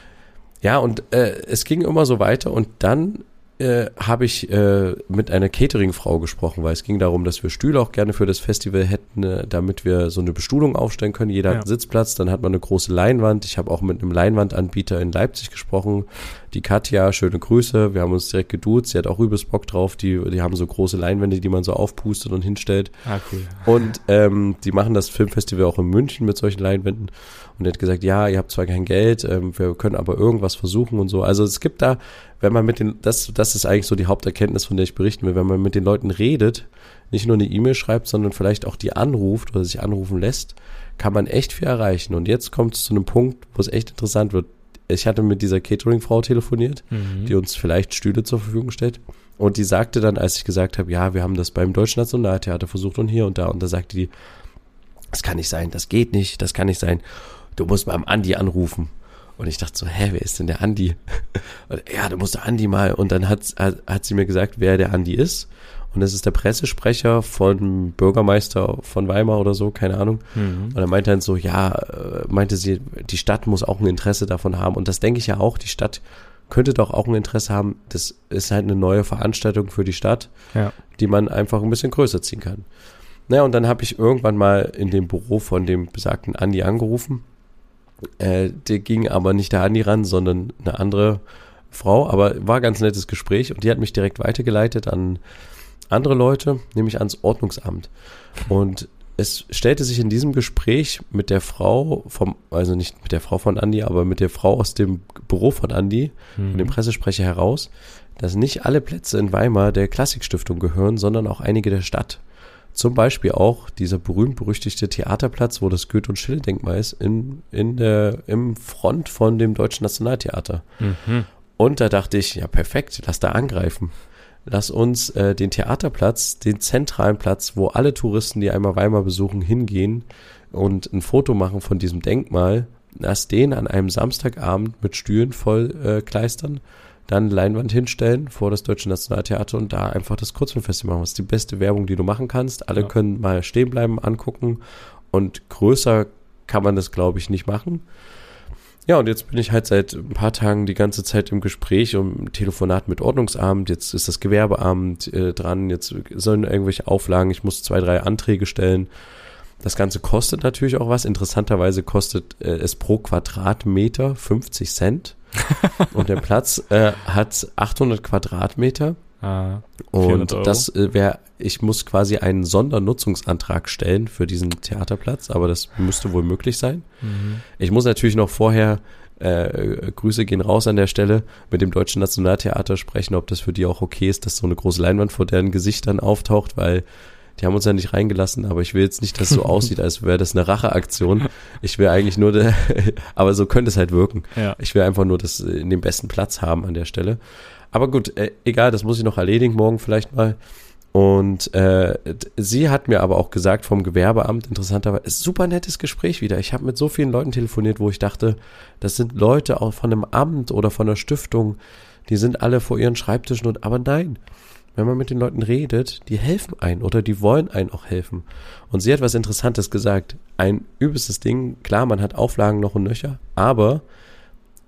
Ja, und äh, es ging immer so weiter und dann äh, habe ich äh, mit einer Catering-Frau gesprochen, weil es ging darum, dass wir Stühle auch gerne für das Festival hätten, äh, damit wir so eine Bestuhlung aufstellen können. Jeder ja. hat einen Sitzplatz, dann hat man eine große Leinwand. Ich habe auch mit einem Leinwandanbieter in Leipzig gesprochen, die Katja, schöne Grüße, wir haben uns direkt geduzt, sie hat auch übelst Bock drauf, die, die haben so große Leinwände, die man so aufpustet und hinstellt. Ah, cool. Und ähm, die machen das Filmfestival auch in München mit solchen Leinwänden. Und er hat gesagt, ja, ihr habt zwar kein Geld, ähm, wir können aber irgendwas versuchen und so. Also es gibt da, wenn man mit den, das, das ist eigentlich so die Haupterkenntnis, von der ich berichten will, wenn man mit den Leuten redet, nicht nur eine E-Mail schreibt, sondern vielleicht auch die anruft oder sich anrufen lässt, kann man echt viel erreichen. Und jetzt kommt es zu einem Punkt, wo es echt interessant wird. Ich hatte mit dieser Catering-Frau telefoniert, mhm. die uns vielleicht Stühle zur Verfügung stellt. Und die sagte dann, als ich gesagt habe, ja, wir haben das beim Deutschen Nationaltheater versucht und hier und da. Und da sagte die, das kann nicht sein, das geht nicht, das kann nicht sein. Du musst beim Andi anrufen. Und ich dachte so, hä, wer ist denn der Andi? Und, ja, du musst der Andi mal. Und dann hat, hat, hat sie mir gesagt, wer der Andi ist. Und das ist der Pressesprecher von Bürgermeister von Weimar oder so, keine Ahnung. Mhm. Und er meinte dann so, ja, äh, meinte sie, die Stadt muss auch ein Interesse davon haben. Und das denke ich ja auch, die Stadt könnte doch auch ein Interesse haben. Das ist halt eine neue Veranstaltung für die Stadt, ja. die man einfach ein bisschen größer ziehen kann. Naja, und dann habe ich irgendwann mal in dem Büro von dem besagten Andi angerufen. Äh, der ging aber nicht der Andi ran, sondern eine andere Frau, aber war ganz nettes Gespräch und die hat mich direkt weitergeleitet an andere Leute, nämlich ans Ordnungsamt. Und es stellte sich in diesem Gespräch mit der Frau vom, also nicht mit der Frau von Andi, aber mit der Frau aus dem Büro von Andi, mhm. von dem Pressesprecher heraus, dass nicht alle Plätze in Weimar der Klassikstiftung gehören, sondern auch einige der Stadt. Zum Beispiel auch dieser berühmt-berüchtigte Theaterplatz, wo das Goethe- und Schille-Denkmal ist, in, in der, im Front von dem Deutschen Nationaltheater. Mhm. Und da dachte ich, ja perfekt, lass da angreifen lass uns äh, den Theaterplatz, den zentralen Platz, wo alle Touristen, die einmal Weimar besuchen, hingehen und ein Foto machen von diesem Denkmal, lass den an einem Samstagabend mit Stühlen voll äh, kleistern, dann Leinwand hinstellen vor das Deutsche Nationaltheater und da einfach das Kurzfilmfestival machen. Das ist die beste Werbung, die du machen kannst. Alle ja. können mal stehen bleiben, angucken und größer kann man das, glaube ich, nicht machen. Ja, und jetzt bin ich halt seit ein paar Tagen die ganze Zeit im Gespräch und Telefonat mit Ordnungsamt. Jetzt ist das Gewerbeamt äh, dran. Jetzt sollen irgendwelche Auflagen. Ich muss zwei, drei Anträge stellen. Das Ganze kostet natürlich auch was. Interessanterweise kostet äh, es pro Quadratmeter 50 Cent. und der Platz äh, hat 800 Quadratmeter. Ah, und das äh, wäre, ich muss quasi einen Sondernutzungsantrag stellen für diesen Theaterplatz, aber das müsste wohl möglich sein. Mhm. Ich muss natürlich noch vorher, äh, Grüße gehen raus an der Stelle, mit dem Deutschen Nationaltheater sprechen, ob das für die auch okay ist, dass so eine große Leinwand vor deren Gesichtern auftaucht, weil die haben uns ja nicht reingelassen, aber ich will jetzt nicht, dass es so aussieht, als wäre das eine Racheaktion. Ich will eigentlich nur, de, aber so könnte es halt wirken. Ja. Ich will einfach nur das in den besten Platz haben an der Stelle. Aber gut, äh, egal, das muss ich noch erledigen, morgen vielleicht mal. Und äh, sie hat mir aber auch gesagt vom Gewerbeamt, interessanterweise, super nettes Gespräch wieder. Ich habe mit so vielen Leuten telefoniert, wo ich dachte, das sind Leute auch von einem Amt oder von einer Stiftung, die sind alle vor ihren Schreibtischen und aber nein, wenn man mit den Leuten redet, die helfen ein oder die wollen einen auch helfen. Und sie hat was Interessantes gesagt. Ein übelstes Ding, klar, man hat Auflagen noch und nöcher, aber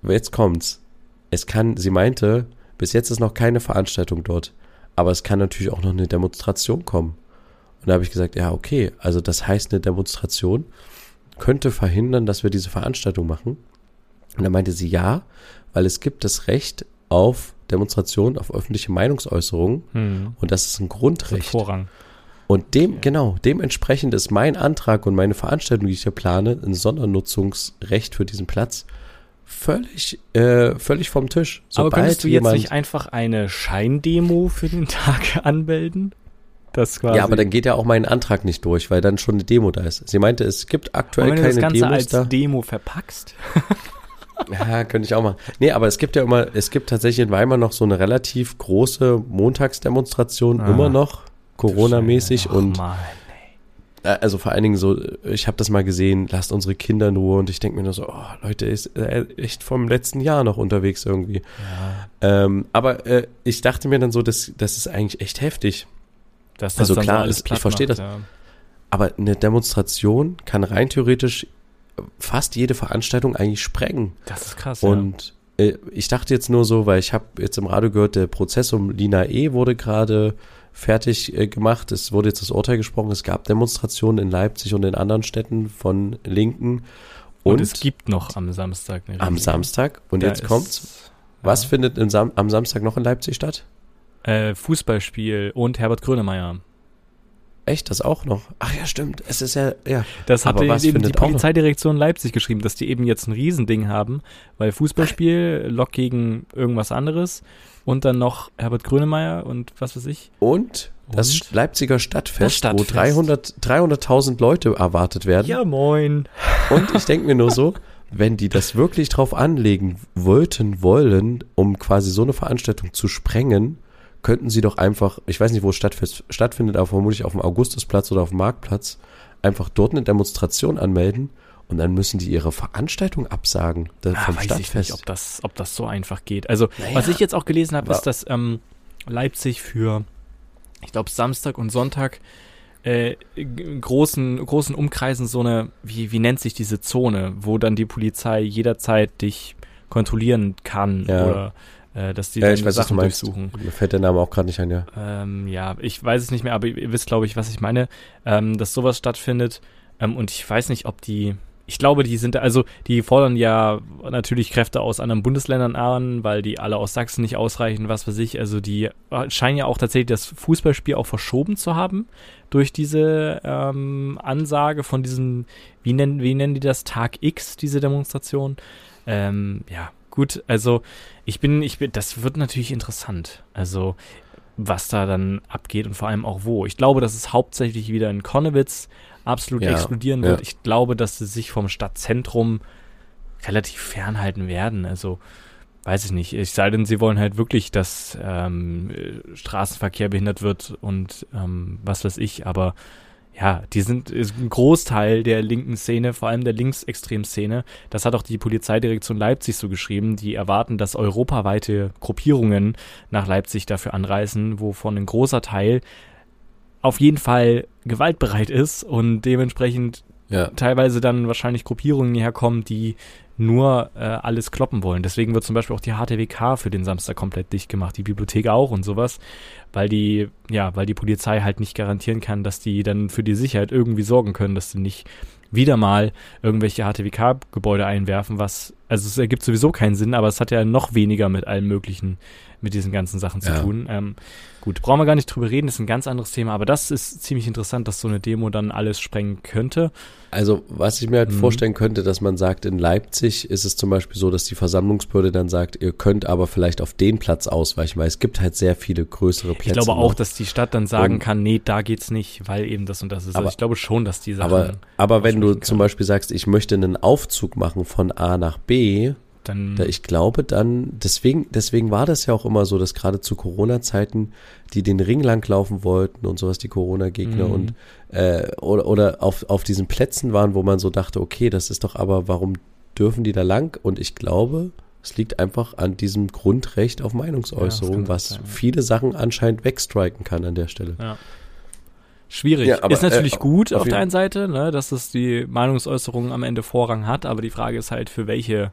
jetzt kommt's. Es kann, sie meinte, bis jetzt ist noch keine Veranstaltung dort. Aber es kann natürlich auch noch eine Demonstration kommen. Und da habe ich gesagt, ja, okay, also das heißt, eine Demonstration könnte verhindern, dass wir diese Veranstaltung machen. Und da meinte sie ja, weil es gibt das Recht auf Demonstration, auf öffentliche Meinungsäußerung. Hm. Und das ist ein Grundrecht. Vorrang. Und dem, ja. genau, dementsprechend ist mein Antrag und meine Veranstaltung, die ich hier plane, ein Sondernutzungsrecht für diesen Platz völlig, äh, völlig vom Tisch. Sobald Aber könntest du jetzt nicht einfach eine Scheindemo für den Tag anmelden? Das quasi ja, aber dann geht ja auch mein Antrag nicht durch, weil dann schon eine Demo da ist. Sie meinte, es gibt aktuell keine Demos da. Wenn du das Ganze als Demo verpackst. ja, könnte ich auch mal. Nee, aber es gibt ja immer, es gibt tatsächlich in Weimar noch so eine relativ große Montagsdemonstration, ah, immer noch, Corona-mäßig und Mann. Also vor allen Dingen so, ich habe das mal gesehen, lasst unsere Kinder in Ruhe und ich denke mir nur so, oh, Leute, ist äh, echt vom letzten Jahr noch unterwegs irgendwie. Ja. Ähm, aber äh, ich dachte mir dann so, das, das ist eigentlich echt heftig. Das, also klar, ist, ich verstehe das. Ja. Aber eine Demonstration kann rein theoretisch fast jede Veranstaltung eigentlich sprengen. Das ist krass. Und ja. äh, ich dachte jetzt nur so, weil ich habe jetzt im Radio gehört, der Prozess um Lina E wurde gerade fertig äh, gemacht. Es wurde jetzt das Urteil gesprochen. Es gab Demonstrationen in Leipzig und in anderen Städten von Linken. Und, und es gibt noch am Samstag eine Am Samstag. Und jetzt kommt's. Was ja. findet Sam am Samstag noch in Leipzig statt? Äh, Fußballspiel und Herbert Grönemeyer. Echt, das auch noch? Ach ja, stimmt. Es ist ja, ja. Das hat eben die Polizeidirektion Leipzig geschrieben, dass die eben jetzt ein Riesending haben, weil Fußballspiel, Lok gegen irgendwas anderes und dann noch Herbert Grönemeyer und was weiß ich. Und das und? Leipziger Stadtfest, Stadtfest, wo 300, 300.000 Leute erwartet werden. Ja, moin. Und ich denke mir nur so, wenn die das wirklich drauf anlegen wollten, wollen, um quasi so eine Veranstaltung zu sprengen, könnten sie doch einfach, ich weiß nicht, wo es stattfindet, aber vermutlich auf dem Augustusplatz oder auf dem Marktplatz, einfach dort eine Demonstration anmelden und dann müssen die ihre Veranstaltung absagen ja, vom weiß Stadtfest. Ich nicht, ob das, ob das so einfach geht. Also, naja, was ich jetzt auch gelesen habe, ist, dass ähm, Leipzig für, ich glaube, Samstag und Sonntag äh, großen, großen Umkreisen so eine, wie, wie nennt sich diese Zone, wo dann die Polizei jederzeit dich kontrollieren kann ja. oder äh, dass die ja, ich weiß, Sachen durchsuchen. Mir fällt der Name auch gerade nicht ein, ja. Ähm, ja, ich weiß es nicht mehr, aber ihr wisst, glaube ich, was ich meine, ähm, dass sowas stattfindet. Ähm, und ich weiß nicht, ob die, ich glaube, die sind, also die fordern ja natürlich Kräfte aus anderen Bundesländern an, weil die alle aus Sachsen nicht ausreichen, was weiß ich. Also die scheinen ja auch tatsächlich das Fußballspiel auch verschoben zu haben durch diese ähm, Ansage von diesem, wie nennen, wie nennen die das, Tag X, diese Demonstration. Ähm, ja, gut, also ich bin, ich bin, das wird natürlich interessant. Also, was da dann abgeht und vor allem auch wo. Ich glaube, dass es hauptsächlich wieder in Konnewitz absolut ja, explodieren wird. Ja. Ich glaube, dass sie sich vom Stadtzentrum relativ fernhalten werden. Also, weiß ich nicht. Es sei denn, sie wollen halt wirklich, dass ähm, Straßenverkehr behindert wird und ähm, was weiß ich, aber ja, die sind ist ein Großteil der linken Szene, vor allem der linksextremen Szene. Das hat auch die Polizeidirektion Leipzig so geschrieben. Die erwarten, dass europaweite Gruppierungen nach Leipzig dafür anreisen, wovon ein großer Teil auf jeden Fall gewaltbereit ist und dementsprechend ja. teilweise dann wahrscheinlich Gruppierungen herkommen, die nur äh, alles kloppen wollen. Deswegen wird zum Beispiel auch die HTWK für den Samstag komplett dicht gemacht, die Bibliothek auch und sowas, weil die, ja, weil die Polizei halt nicht garantieren kann, dass die dann für die Sicherheit irgendwie sorgen können, dass sie nicht wieder mal irgendwelche HTWK-Gebäude einwerfen, was, also es ergibt sowieso keinen Sinn, aber es hat ja noch weniger mit allen möglichen, mit diesen ganzen Sachen zu ja. tun. Ähm, gut, brauchen wir gar nicht drüber reden, das ist ein ganz anderes Thema, aber das ist ziemlich interessant, dass so eine Demo dann alles sprengen könnte. Also, was ich mir halt mhm. vorstellen könnte, dass man sagt, in Leipzig ist es zum Beispiel so, dass die Versammlungsbehörde dann sagt, ihr könnt aber vielleicht auf den Platz ausweichen, weil es gibt halt sehr viele größere Plätze. Ich glaube auch, dass die Stadt dann sagen und, kann, nee, da geht's nicht, weil eben das und das ist. Also aber, also ich glaube schon, dass die Sachen. Aber, aber wenn du zum Beispiel sagst, ich möchte einen Aufzug machen von A nach B, dann. Da ich glaube dann, deswegen, deswegen war das ja auch immer so, dass gerade zu Corona-Zeiten, die den Ring langlaufen wollten und sowas, die Corona-Gegner mhm. und äh, oder, oder auf, auf diesen Plätzen waren, wo man so dachte, okay, das ist doch aber, warum dürfen die da lang? Und ich glaube, es liegt einfach an diesem Grundrecht auf Meinungsäußerung, ja, was sein, viele Sachen anscheinend wegstriken kann an der Stelle. Ja. Schwierig. Ja, aber, ist natürlich äh, gut auf, auf der einen Seite, ne, dass es die Meinungsäußerung am Ende Vorrang hat, aber die Frage ist halt, für welche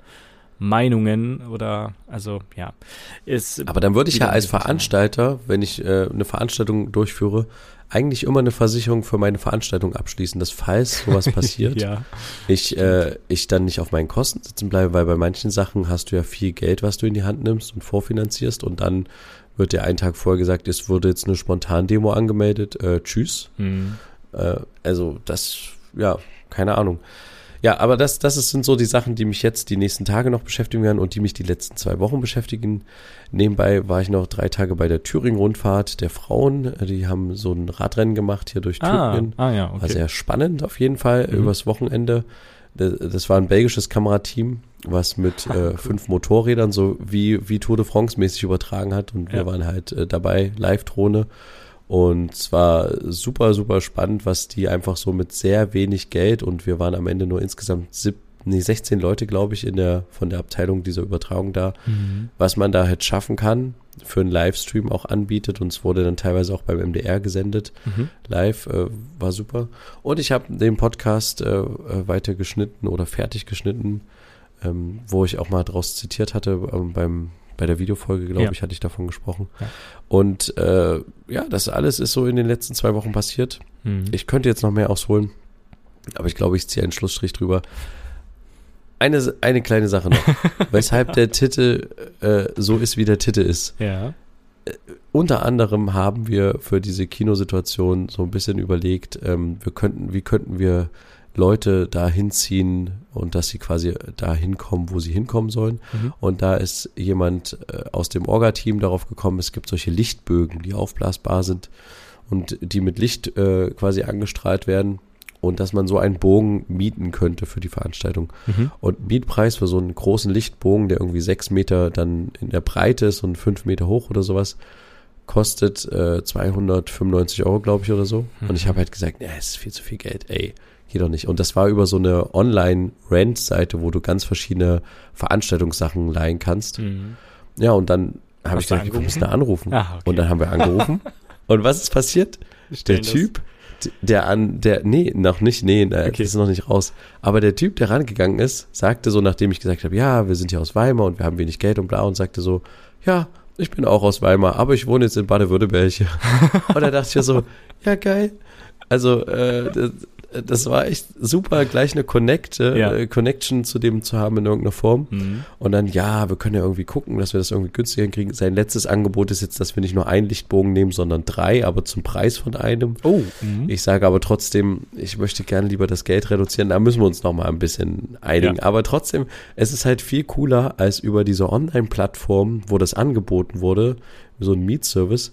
Meinungen oder also ja. Ist Aber dann würde ich ja als Veranstalter, wenn ich äh, eine Veranstaltung durchführe, eigentlich immer eine Versicherung für meine Veranstaltung abschließen, dass falls sowas passiert, ja. ich, äh, ich dann nicht auf meinen Kosten sitzen bleibe, weil bei manchen Sachen hast du ja viel Geld, was du in die Hand nimmst und vorfinanzierst und dann wird dir einen Tag vorher gesagt, es wurde jetzt eine Spontan-Demo angemeldet, äh, tschüss. Mhm. Äh, also das, ja, keine Ahnung. Ja, aber das, das sind so die Sachen, die mich jetzt die nächsten Tage noch beschäftigen werden und die mich die letzten zwei Wochen beschäftigen. Nebenbei war ich noch drei Tage bei der Thüringen-Rundfahrt der Frauen. Die haben so ein Radrennen gemacht hier durch ah, Thüringen. Ah, ja, okay. War sehr spannend auf jeden Fall mhm. übers Wochenende. Das war ein belgisches Kamerateam, was mit ah, äh, fünf Motorrädern so wie, wie Tour de France mäßig übertragen hat. Und ja. wir waren halt äh, dabei, Live-Drohne. Und es war super, super spannend, was die einfach so mit sehr wenig Geld und wir waren am Ende nur insgesamt sieb, nee, 16 Leute, glaube ich, in der, von der Abteilung dieser Übertragung da, mhm. was man da halt schaffen kann, für einen Livestream auch anbietet und es wurde dann teilweise auch beim MDR gesendet. Mhm. Live äh, war super. Und ich habe den Podcast äh, äh, weiter geschnitten oder fertig geschnitten, ähm, wo ich auch mal draus zitiert hatte ähm, beim bei der Videofolge, glaube ja. ich, hatte ich davon gesprochen. Ja. Und äh, ja, das alles ist so in den letzten zwei Wochen passiert. Mhm. Ich könnte jetzt noch mehr ausholen, aber ich glaube, ich ziehe einen Schlussstrich drüber. Eine, eine kleine Sache noch. Weshalb der Titel äh, so ist, wie der Titel ist. Ja. Äh, unter anderem haben wir für diese Kinosituation so ein bisschen überlegt, ähm, wir könnten, wie könnten wir Leute da hinziehen und dass sie quasi da hinkommen, wo sie hinkommen sollen. Mhm. Und da ist jemand äh, aus dem Orga-Team darauf gekommen, es gibt solche Lichtbögen, die aufblasbar sind und die mit Licht äh, quasi angestrahlt werden und dass man so einen Bogen mieten könnte für die Veranstaltung. Mhm. Und Mietpreis für so einen großen Lichtbogen, der irgendwie sechs Meter dann in der Breite ist und fünf Meter hoch oder sowas, kostet äh, 295 Euro, glaube ich, oder so. Mhm. Und ich habe halt gesagt, ja, es ist viel zu viel Geld, ey geht doch nicht. Und das war über so eine Online-Rent-Seite, wo du ganz verschiedene Veranstaltungssachen leihen kannst. Mhm. Ja, und dann habe ich gesagt, wir müssen da anrufen. Ah, okay. Und dann haben wir angerufen. und was ist passiert? Der Typ, der an, der, nee, noch nicht, nee, okay. das ist noch nicht raus. Aber der Typ, der rangegangen ist, sagte so, nachdem ich gesagt habe, ja, wir sind hier aus Weimar und wir haben wenig Geld und bla, und sagte so, ja, ich bin auch aus Weimar, aber ich wohne jetzt in Baden-Württemberg. und da dachte ich so, ja, geil. Also, äh, das war echt super, gleich eine Connect, äh, ja. Connection zu dem zu haben in irgendeiner Form. Mhm. Und dann, ja, wir können ja irgendwie gucken, dass wir das irgendwie günstiger kriegen. Sein letztes Angebot ist jetzt, dass wir nicht nur einen Lichtbogen nehmen, sondern drei, aber zum Preis von einem. Oh. Mhm. Ich sage aber trotzdem, ich möchte gerne lieber das Geld reduzieren. Da müssen wir uns noch mal ein bisschen einigen. Ja. Aber trotzdem, es ist halt viel cooler als über diese Online-Plattform, wo das angeboten wurde, so ein Mietservice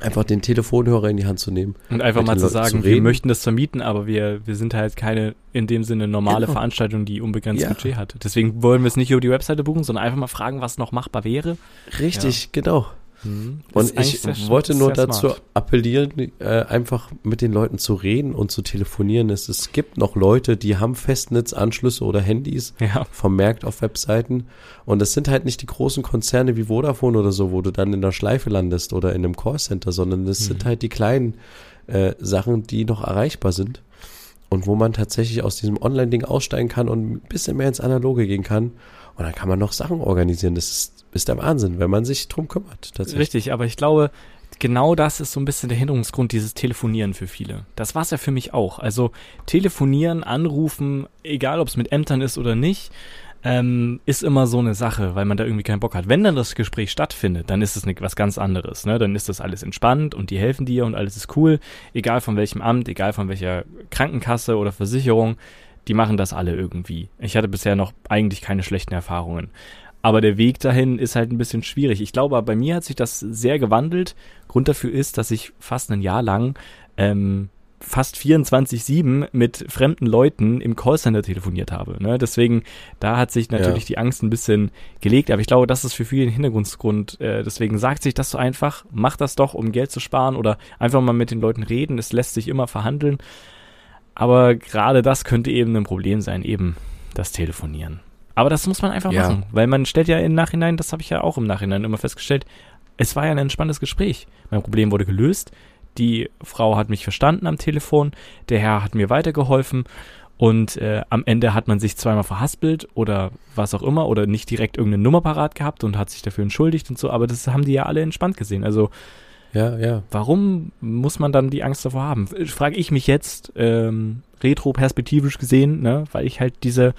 einfach den Telefonhörer in die Hand zu nehmen. Und einfach mal zu sagen, zu wir möchten das vermieten, aber wir, wir sind halt keine, in dem Sinne, normale genau. Veranstaltung, die unbegrenzt ja. Budget hat. Deswegen wollen wir es nicht über die Webseite buchen, sondern einfach mal fragen, was noch machbar wäre. Richtig, ja. genau. Mhm. Und ich wollte nur dazu smart. appellieren, äh, einfach mit den Leuten zu reden und zu telefonieren. Es, es gibt noch Leute, die haben Festnetzanschlüsse oder Handys ja. vermerkt auf Webseiten. Und es sind halt nicht die großen Konzerne wie Vodafone oder so, wo du dann in der Schleife landest oder in einem Callcenter, sondern es mhm. sind halt die kleinen äh, Sachen, die noch erreichbar sind. Und wo man tatsächlich aus diesem Online-Ding aussteigen kann und ein bisschen mehr ins Analoge gehen kann. Und dann kann man noch Sachen organisieren. Das ist ist der Wahnsinn, wenn man sich drum kümmert. Tatsächlich. Richtig, aber ich glaube, genau das ist so ein bisschen der Hinderungsgrund, dieses Telefonieren für viele. Das war es ja für mich auch. Also telefonieren, anrufen, egal ob es mit Ämtern ist oder nicht, ähm, ist immer so eine Sache, weil man da irgendwie keinen Bock hat. Wenn dann das Gespräch stattfindet, dann ist es was ganz anderes. Ne? Dann ist das alles entspannt und die helfen dir und alles ist cool. Egal von welchem Amt, egal von welcher Krankenkasse oder Versicherung, die machen das alle irgendwie. Ich hatte bisher noch eigentlich keine schlechten Erfahrungen. Aber der Weg dahin ist halt ein bisschen schwierig. Ich glaube, bei mir hat sich das sehr gewandelt. Grund dafür ist, dass ich fast ein Jahr lang ähm, fast 24-7 mit fremden Leuten im Callcenter telefoniert habe. Ne? Deswegen, da hat sich natürlich ja. die Angst ein bisschen gelegt. Aber ich glaube, das ist für viele ein Hintergrundgrund. Äh, deswegen sagt sich das so einfach, mach das doch, um Geld zu sparen oder einfach mal mit den Leuten reden. Es lässt sich immer verhandeln. Aber gerade das könnte eben ein Problem sein, eben das Telefonieren. Aber das muss man einfach ja. machen, weil man stellt ja im Nachhinein, das habe ich ja auch im Nachhinein immer festgestellt, es war ja ein entspanntes Gespräch. Mein Problem wurde gelöst. Die Frau hat mich verstanden am Telefon, der Herr hat mir weitergeholfen und äh, am Ende hat man sich zweimal verhaspelt oder was auch immer oder nicht direkt irgendeine Nummer parat gehabt und hat sich dafür entschuldigt und so, aber das haben die ja alle entspannt gesehen. Also ja, ja. Warum muss man dann die Angst davor haben? Frage ich mich jetzt, ähm, retro-perspektivisch gesehen, ne, weil ich halt diese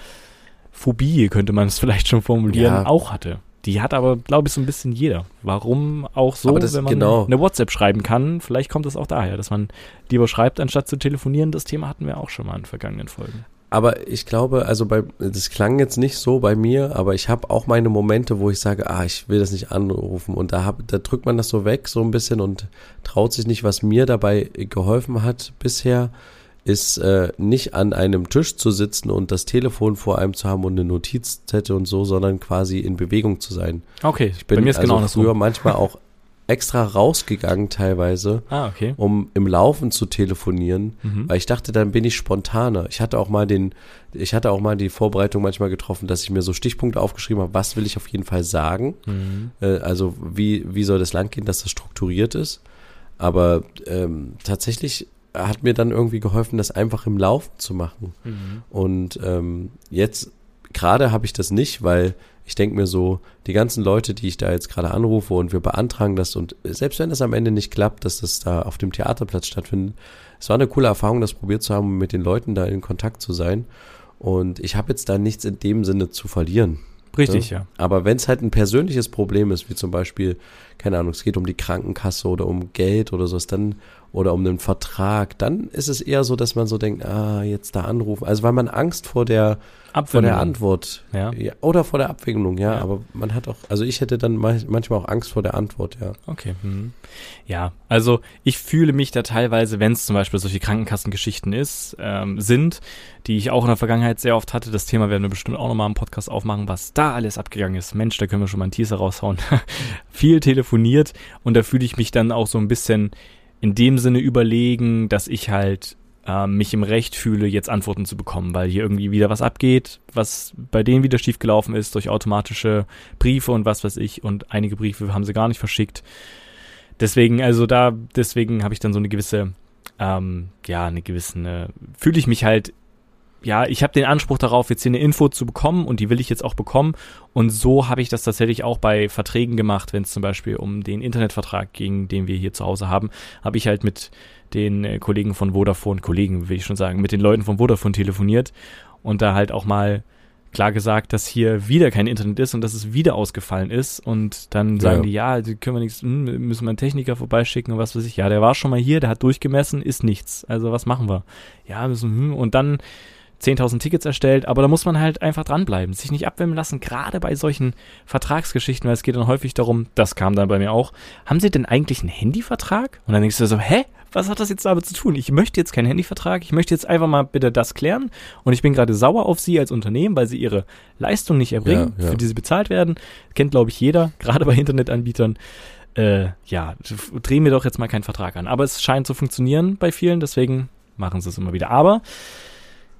Phobie, könnte man es vielleicht schon formulieren, ja. auch hatte. Die hat aber, glaube ich, so ein bisschen jeder. Warum auch so, das, wenn man genau. eine WhatsApp schreiben kann? Vielleicht kommt das auch daher, dass man lieber schreibt, anstatt zu telefonieren. Das Thema hatten wir auch schon mal in vergangenen Folgen. Aber ich glaube, also bei, das klang jetzt nicht so bei mir, aber ich habe auch meine Momente, wo ich sage, ah, ich will das nicht anrufen. Und da, hab, da drückt man das so weg, so ein bisschen und traut sich nicht, was mir dabei geholfen hat bisher ist äh, nicht an einem Tisch zu sitzen und das Telefon vor einem zu haben und eine Notizzettel und so, sondern quasi in Bewegung zu sein. Okay, ich bin bei mir ist also genau früher so. manchmal auch extra rausgegangen teilweise, ah, okay. um im Laufen zu telefonieren, mhm. weil ich dachte, dann bin ich spontaner. Ich hatte auch mal den, ich hatte auch mal die Vorbereitung manchmal getroffen, dass ich mir so Stichpunkte aufgeschrieben habe, was will ich auf jeden Fall sagen. Mhm. Äh, also wie, wie soll das lang gehen, dass das strukturiert ist. Aber ähm, tatsächlich hat mir dann irgendwie geholfen, das einfach im Laufen zu machen. Mhm. Und ähm, jetzt gerade habe ich das nicht, weil ich denke mir so, die ganzen Leute, die ich da jetzt gerade anrufe und wir beantragen das und selbst wenn es am Ende nicht klappt, dass das da auf dem Theaterplatz stattfindet, es war eine coole Erfahrung, das probiert zu haben, mit den Leuten da in Kontakt zu sein. Und ich habe jetzt da nichts in dem Sinne zu verlieren. Richtig, ja. ja. Aber wenn es halt ein persönliches Problem ist, wie zum Beispiel, keine Ahnung, es geht um die Krankenkasse oder um Geld oder sowas, dann oder um einen Vertrag, dann ist es eher so, dass man so denkt, ah, jetzt da anrufen. Also weil man Angst vor der vor der Antwort ja. ja. oder vor der Abwicklung, ja, ja, aber man hat auch, also ich hätte dann manchmal auch Angst vor der Antwort, ja. Okay. Hm. Ja, also ich fühle mich da teilweise, wenn es zum Beispiel solche Krankenkassengeschichten ist, ähm, sind, die ich auch in der Vergangenheit sehr oft hatte, das Thema werden wir bestimmt auch nochmal im Podcast aufmachen, was da alles abgegangen ist. Mensch, da können wir schon mal einen Teaser raushauen. Viel telefoniert und da fühle ich mich dann auch so ein bisschen in dem Sinne überlegen, dass ich halt äh, mich im Recht fühle, jetzt Antworten zu bekommen, weil hier irgendwie wieder was abgeht, was bei denen wieder schiefgelaufen ist durch automatische Briefe und was weiß ich und einige Briefe haben sie gar nicht verschickt. Deswegen, also da, deswegen habe ich dann so eine gewisse, ähm, ja, eine gewisse, fühle ich mich halt ja, ich habe den Anspruch darauf, jetzt hier eine Info zu bekommen und die will ich jetzt auch bekommen. Und so habe ich das tatsächlich auch bei Verträgen gemacht, wenn es zum Beispiel um den Internetvertrag ging, den wir hier zu Hause haben, habe ich halt mit den äh, Kollegen von Vodafone, Kollegen will ich schon sagen, mit den Leuten von Vodafone telefoniert und da halt auch mal klar gesagt, dass hier wieder kein Internet ist und dass es wieder ausgefallen ist. Und dann sagen ja. die, ja, die können wir nichts, hm, müssen wir einen Techniker vorbeischicken und was weiß ich. Ja, der war schon mal hier, der hat durchgemessen, ist nichts. Also was machen wir? Ja, müssen, hm, und dann 10.000 Tickets erstellt, aber da muss man halt einfach dranbleiben, sich nicht abwimmeln lassen, gerade bei solchen Vertragsgeschichten, weil es geht dann häufig darum, das kam dann bei mir auch, haben Sie denn eigentlich einen Handyvertrag? Und dann denkst du so, hä? Was hat das jetzt damit zu tun? Ich möchte jetzt keinen Handyvertrag, ich möchte jetzt einfach mal bitte das klären und ich bin gerade sauer auf Sie als Unternehmen, weil Sie Ihre Leistung nicht erbringen, ja, ja. für die Sie bezahlt werden. Kennt, glaube ich, jeder, gerade bei Internetanbietern. Äh, ja, drehen wir doch jetzt mal keinen Vertrag an. Aber es scheint zu funktionieren bei vielen, deswegen machen sie es immer wieder. Aber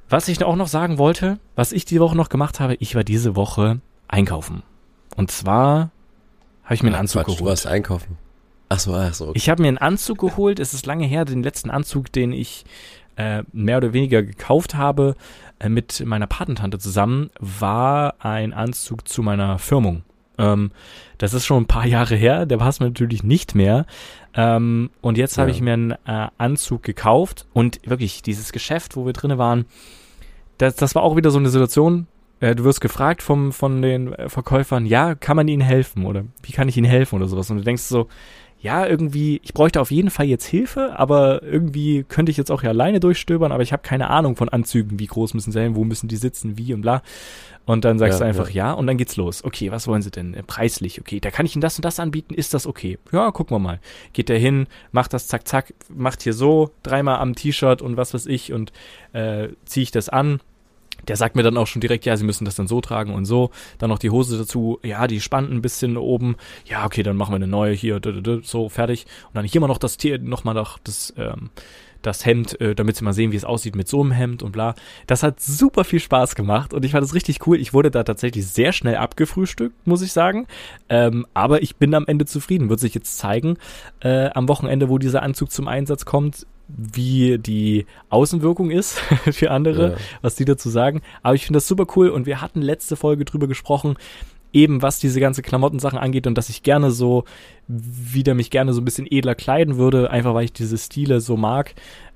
was ich auch noch sagen wollte, was ich die Woche noch gemacht habe, ich war diese Woche einkaufen. Und zwar habe ich mir einen Anzug Quatsch, geholt. Du warst einkaufen. Ach so, ach so. Okay. Ich habe mir einen Anzug geholt. Es ist lange her, den letzten Anzug, den ich äh, mehr oder weniger gekauft habe äh, mit meiner Patentante zusammen, war ein Anzug zu meiner Firmung. Ähm, das ist schon ein paar Jahre her, der es mir natürlich nicht mehr. Ähm, und jetzt ja. habe ich mir einen äh, Anzug gekauft und wirklich dieses Geschäft, wo wir drinnen waren, das, das war auch wieder so eine Situation. Äh, du wirst gefragt vom, von den Verkäufern, ja, kann man ihnen helfen oder wie kann ich ihnen helfen oder sowas. Und du denkst so, ja, irgendwie, ich bräuchte auf jeden Fall jetzt Hilfe, aber irgendwie könnte ich jetzt auch hier alleine durchstöbern, aber ich habe keine Ahnung von Anzügen, wie groß müssen sie sein, wo müssen die sitzen, wie und bla. Und dann sagst ja, du einfach ja. ja. und dann geht's los. Okay, was wollen sie denn? Äh, preislich, okay, da kann ich ihnen das und das anbieten, ist das okay? Ja, gucken wir mal. Geht der hin, macht das zack, zack, macht hier so, dreimal am T-Shirt und was weiß ich und äh, ziehe ich das an. Der sagt mir dann auch schon direkt, ja, sie müssen das dann so tragen und so. Dann noch die Hose dazu, ja, die spannt ein bisschen oben. Ja, okay, dann machen wir eine neue hier, so, fertig. Und dann hier mal noch das Tier, nochmal noch das, ähm, das Hemd, äh, damit sie mal sehen, wie es aussieht mit so einem Hemd und bla. Das hat super viel Spaß gemacht und ich fand das richtig cool. Ich wurde da tatsächlich sehr schnell abgefrühstückt, muss ich sagen. Ähm, aber ich bin am Ende zufrieden. Wird sich jetzt zeigen, äh, am Wochenende, wo dieser Anzug zum Einsatz kommt, wie die Außenwirkung ist für andere, ja. was die dazu sagen. Aber ich finde das super cool und wir hatten letzte Folge drüber gesprochen, eben was diese ganze Klamottensachen angeht und dass ich gerne so wieder mich gerne so ein bisschen edler kleiden würde, einfach weil ich diese Stile so mag.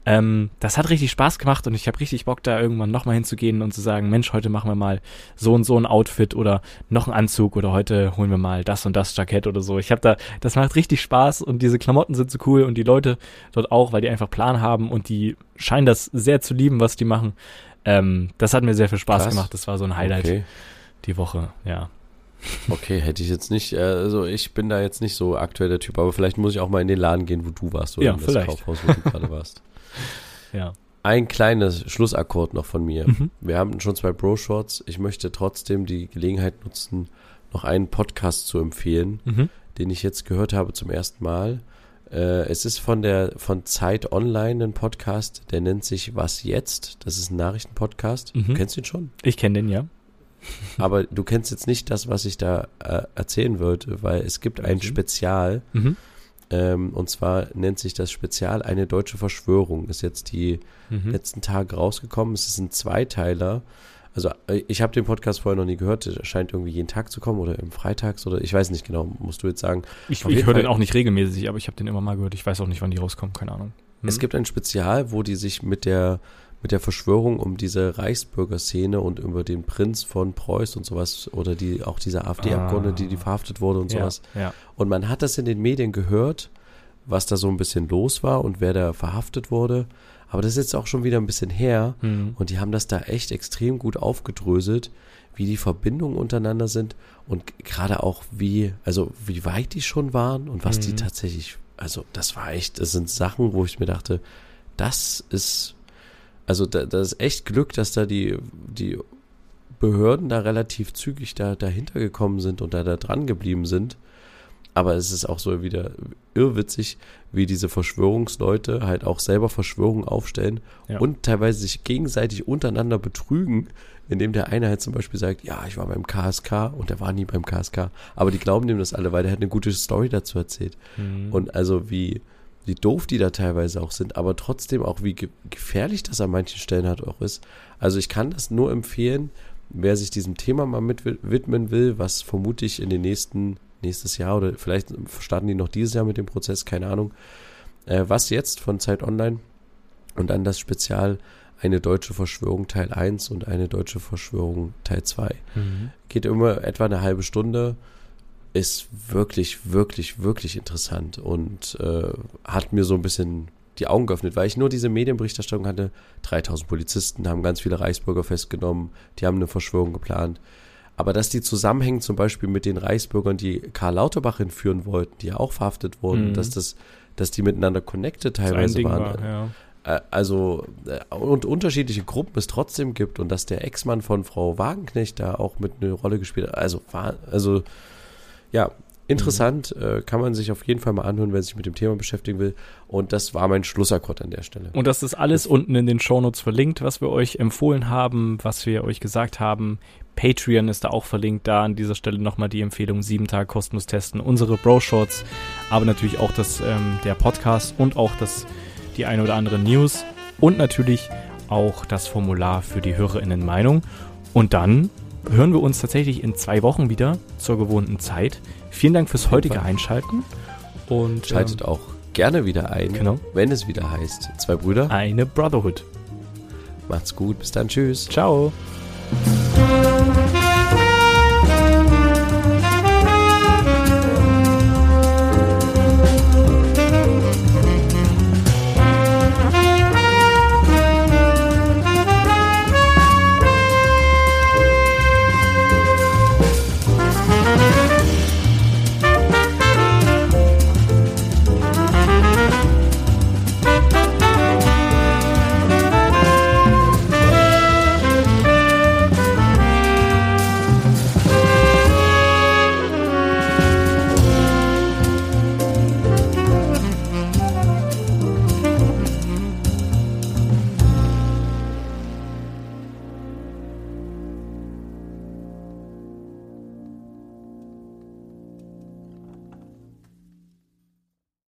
Ähm, das hat richtig Spaß gemacht und ich habe richtig Bock, da irgendwann nochmal hinzugehen und zu sagen, Mensch, heute machen wir mal so und so ein Outfit oder noch einen Anzug oder heute holen wir mal das und das Jackett oder so. Ich habe da, das macht richtig Spaß und diese Klamotten sind so cool und die Leute dort auch, weil die einfach Plan haben und die scheinen das sehr zu lieben, was die machen. Ähm, das hat mir sehr viel Spaß Krass. gemacht. Das war so ein Highlight okay. die Woche, ja. Okay, hätte ich jetzt nicht, also ich bin da jetzt nicht so aktuell der Typ, aber vielleicht muss ich auch mal in den Laden gehen, wo du warst, oder ja, in das vielleicht. Kaufhaus, wo du gerade warst. ja. Ein kleines Schlussakkord noch von mir. Mhm. Wir haben schon zwei Bro-Shorts. Ich möchte trotzdem die Gelegenheit nutzen, noch einen Podcast zu empfehlen, mhm. den ich jetzt gehört habe zum ersten Mal. Äh, es ist von der von Zeit Online ein Podcast, der nennt sich Was jetzt? Das ist ein Nachrichtenpodcast. Mhm. Du kennst ihn schon? Ich kenne den, ja. Aber du kennst jetzt nicht das, was ich da äh, erzählen würde, weil es gibt ein Spezial. Mhm. Ähm, und zwar nennt sich das Spezial eine deutsche Verschwörung. Ist jetzt die mhm. letzten Tage rausgekommen. Es ist ein Zweiteiler. Also äh, ich habe den Podcast vorher noch nie gehört. Der scheint irgendwie jeden Tag zu kommen oder im Freitags oder ich weiß nicht genau, musst du jetzt sagen. Ich, ich höre den auch nicht regelmäßig, aber ich habe den immer mal gehört. Ich weiß auch nicht, wann die rauskommen, keine Ahnung. Mhm. Es gibt ein Spezial, wo die sich mit der mit der Verschwörung um diese Reichsbürgerszene und über den Prinz von Preuß und sowas oder die auch diese AfD-Abgeordnete, die, die verhaftet wurde und sowas. Ja, ja. Und man hat das in den Medien gehört, was da so ein bisschen los war und wer da verhaftet wurde. Aber das ist jetzt auch schon wieder ein bisschen her Mhm. und die haben das da echt extrem gut aufgedröselt, wie die Verbindungen untereinander sind und gerade auch wie, also wie weit die schon waren und was die Mhm. tatsächlich, also das war echt, das sind Sachen, wo ich mir dachte, das ist, also da, das ist echt Glück, dass da die, die Behörden da relativ zügig da dahinter gekommen sind und da, da dran geblieben sind. Aber es ist auch so wieder irrwitzig, wie diese Verschwörungsleute halt auch selber Verschwörungen aufstellen Ja. und teilweise sich gegenseitig untereinander betrügen, indem der eine halt zum Beispiel sagt, ja, ich war beim KSK und der war nie beim KSK. Aber die glauben dem das alle, weil der hat eine gute Story dazu erzählt. Mhm. Und also wie, wie doof die da teilweise auch sind, aber trotzdem auch wie ge gefährlich das an manchen Stellen halt auch ist. Also ich kann das nur empfehlen, wer sich diesem Thema mal mit widmen will, was vermutlich in den nächsten, nächstes Jahr oder vielleicht starten die noch dieses Jahr mit dem Prozess, keine Ahnung. Äh, was jetzt von Zeit Online und dann das Spezial eine deutsche Verschwörung Teil 1 und eine deutsche Verschwörung Teil 2 Mhm. geht immer etwa eine halbe Stunde, ist wirklich, wirklich, wirklich interessant und äh, hat mir so ein bisschen die Augen geöffnet, weil ich nur diese Medienberichterstattung hatte. 3000 Polizisten haben ganz viele Reichsbürger festgenommen, die haben eine Verschwörung geplant. Aber dass die zusammenhängen zum Beispiel mit den Reichsbürgern, die Karl Lauterbach entführen wollten, die ja auch verhaftet wurden, Mhm. dass das, dass die miteinander connected teilweise waren. war, ja. Äh, also äh, und unterschiedliche Gruppen es trotzdem gibt und dass der Ex-Mann von Frau Wagenknecht da auch mit eine Rolle gespielt hat. Also war also ja interessant, äh, kann man sich auf jeden Fall mal anhören, wer sich mit dem Thema beschäftigen will. Und das war mein Schlussakkord an der Stelle. Und das ist alles unten in den Shownotes verlinkt, was wir euch empfohlen haben, was wir euch gesagt haben. Patreon ist da auch verlinkt. Da an dieser Stelle nochmal die Empfehlung, sieben Tage kostenlos testen. Unsere Bro-Shorts, aber natürlich auch das, ähm, der Podcast und auch das, die eine oder andere News und natürlich auch das Formular für die HörerInnen-Meinung. Und dann hören wir uns tatsächlich in zwei Wochen wieder zur gewohnten Zeit. Vielen Dank fürs heutige. Einschalten. Und Schaltet auch gerne wieder ein, Genau. wenn es wieder heißt. Zwei Brüder, ähm, eine Brotherhood. macht's gut, bis dann, tschüss. Ciao.